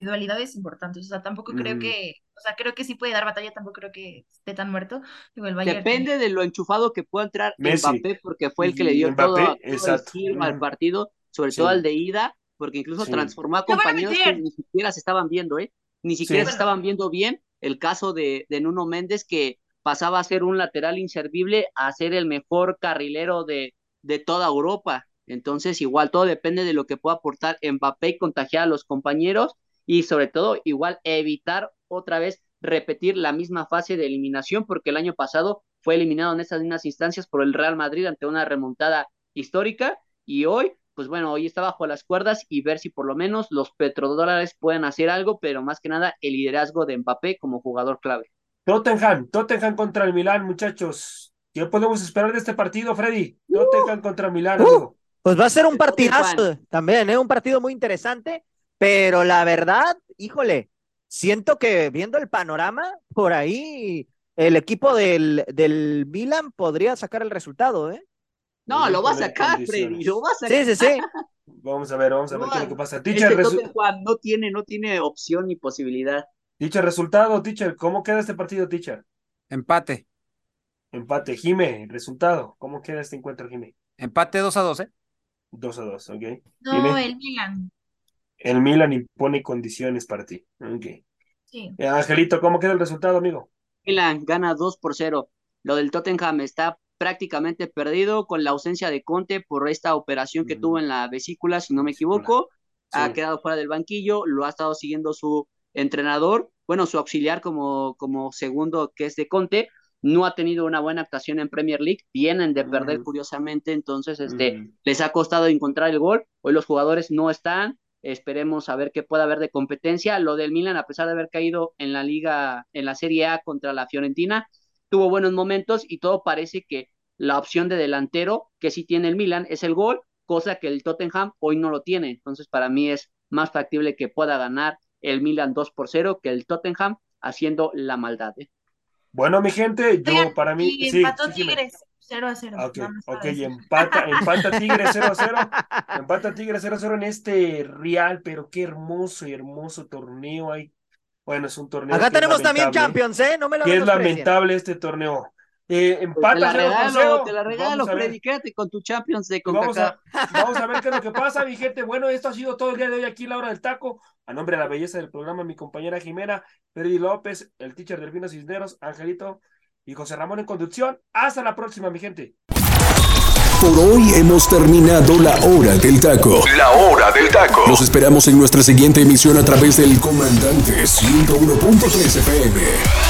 [SPEAKER 2] individualidades importantes, o sea, tampoco creo
[SPEAKER 1] Mm.
[SPEAKER 2] que, o sea, creo que sí puede dar batalla, tampoco creo que esté tan muerto. Digo, el Bayern
[SPEAKER 5] Depende de lo enchufado que pueda entrar
[SPEAKER 1] Messi.
[SPEAKER 5] Mbappé, porque fue el que le dio
[SPEAKER 1] Mbappé,
[SPEAKER 5] todo, todo el giro al partido, sobre
[SPEAKER 1] Sí.
[SPEAKER 5] todo al de ida, porque incluso
[SPEAKER 1] Sí.
[SPEAKER 5] transformó a
[SPEAKER 2] ¿Qué van a
[SPEAKER 5] compañeros que ni siquiera se estaban viendo, ¿eh? Ni siquiera
[SPEAKER 1] Sí.
[SPEAKER 5] se estaban viendo bien. El caso de, de Nuno Méndez, que pasaba a ser un lateral inservible a ser el mejor carrilero de, de toda Europa. Entonces, igual todo depende de lo que pueda aportar Mbappé y contagiar a los compañeros y sobre todo, igual evitar otra vez repetir la misma fase de eliminación, porque el año pasado fue eliminado en esas mismas instancias por el Real Madrid ante una remontada histórica y hoy, pues bueno, hoy está bajo las cuerdas y ver si por lo menos los petrodólares pueden hacer algo, pero más que nada el liderazgo de Mbappé como jugador clave.
[SPEAKER 1] Tottenham, Tottenham contra el Milán, muchachos. ¿Qué podemos esperar de este partido, Freddy? Tottenham contra Milán,
[SPEAKER 4] uh,
[SPEAKER 1] amigo.
[SPEAKER 4] Pues va a ser un partidazo también, ¿eh? Un partido muy interesante, pero la verdad, híjole, siento que viendo el panorama, por ahí el equipo del, del Milan podría sacar el resultado, ¿eh?
[SPEAKER 5] No, lo va a sacar. Freddy, lo va a sacar.
[SPEAKER 4] Sí, sí, sí.
[SPEAKER 1] Vamos a ver, vamos a ver
[SPEAKER 5] No,
[SPEAKER 1] qué es lo que pasa.
[SPEAKER 5] Este
[SPEAKER 1] Teacher, resu-
[SPEAKER 5] Tottenham no tiene, no tiene opción ni posibilidad.
[SPEAKER 1] Teacher, resultado, teacher. ¿Cómo queda este partido, teacher?
[SPEAKER 3] Empate.
[SPEAKER 1] Empate. Jime, resultado. ¿Cómo queda este encuentro, Jime?
[SPEAKER 3] Empate 2 a 2, ¿eh?
[SPEAKER 1] 2 a 2, ok.
[SPEAKER 2] No,
[SPEAKER 1] Jime,
[SPEAKER 2] el Milan.
[SPEAKER 1] el Milan impone condiciones para ti. Ok.
[SPEAKER 2] Sí.
[SPEAKER 1] Eh, Angelito, ¿cómo queda el resultado, amigo?
[SPEAKER 5] Milan gana 2 por 0. Lo del Tottenham está prácticamente perdido con la ausencia de Conte por esta operación que
[SPEAKER 1] Mm.
[SPEAKER 5] tuvo en la vesícula, si no me equivoco. Ha quedado fuera del banquillo, lo ha estado siguiendo su entrenador, bueno, su auxiliar como, como segundo que es de Conte. No ha tenido una buena actuación en Premier League, vienen de perder
[SPEAKER 1] Mm.
[SPEAKER 5] curiosamente, entonces este,
[SPEAKER 1] Mm.
[SPEAKER 5] les ha costado encontrar el gol. Hoy los jugadores no están, esperemos a ver qué puede haber de competencia. Lo del Milan, a pesar de haber caído en la liga, en la Serie A contra la Fiorentina, tuvo buenos momentos y todo parece que la opción de delantero que sí tiene el Milan es el gol, cosa que el Tottenham hoy no lo tiene. Entonces, para mí es más factible que pueda ganar el Milan 2 por 0 que el Tottenham haciendo la maldad. ¿eh?
[SPEAKER 1] Bueno, mi gente, yo
[SPEAKER 2] Oigan,
[SPEAKER 1] para mí.
[SPEAKER 2] y
[SPEAKER 1] sí,
[SPEAKER 2] empató
[SPEAKER 1] sí.
[SPEAKER 2] Tigres 0 a 0.
[SPEAKER 1] Ah, Ok, empata, empata Tigre 0 a 0. Empata Tigre 0 a 0 en este Real, pero qué hermoso, hermoso torneo hay. Bueno, es un torneo.
[SPEAKER 4] Acá tenemos también Champions, ¿eh? No me lo
[SPEAKER 1] Que es lamentable este torneo. Eh,
[SPEAKER 5] Pues te
[SPEAKER 1] empata
[SPEAKER 5] la
[SPEAKER 1] 0 por
[SPEAKER 5] regalo,
[SPEAKER 1] 0.
[SPEAKER 5] te la regalo, quédate con tu Champions de
[SPEAKER 1] vamos,
[SPEAKER 5] CONCACAF.
[SPEAKER 1] a, vamos a ver qué es lo que pasa, mi gente. Bueno, esto ha sido todo el día de hoy aquí en la hora del taco. A nombre de la belleza del programa, mi compañera Jimena, Freddy López, el teacher Delfino Cisneros, Angelito y José Ramón en conducción. Hasta la próxima, mi gente.
[SPEAKER 6] Por hoy hemos terminado la hora del taco.
[SPEAKER 7] La hora del taco.
[SPEAKER 6] Los esperamos en nuestra siguiente emisión a través del Comandante 101.3 FM.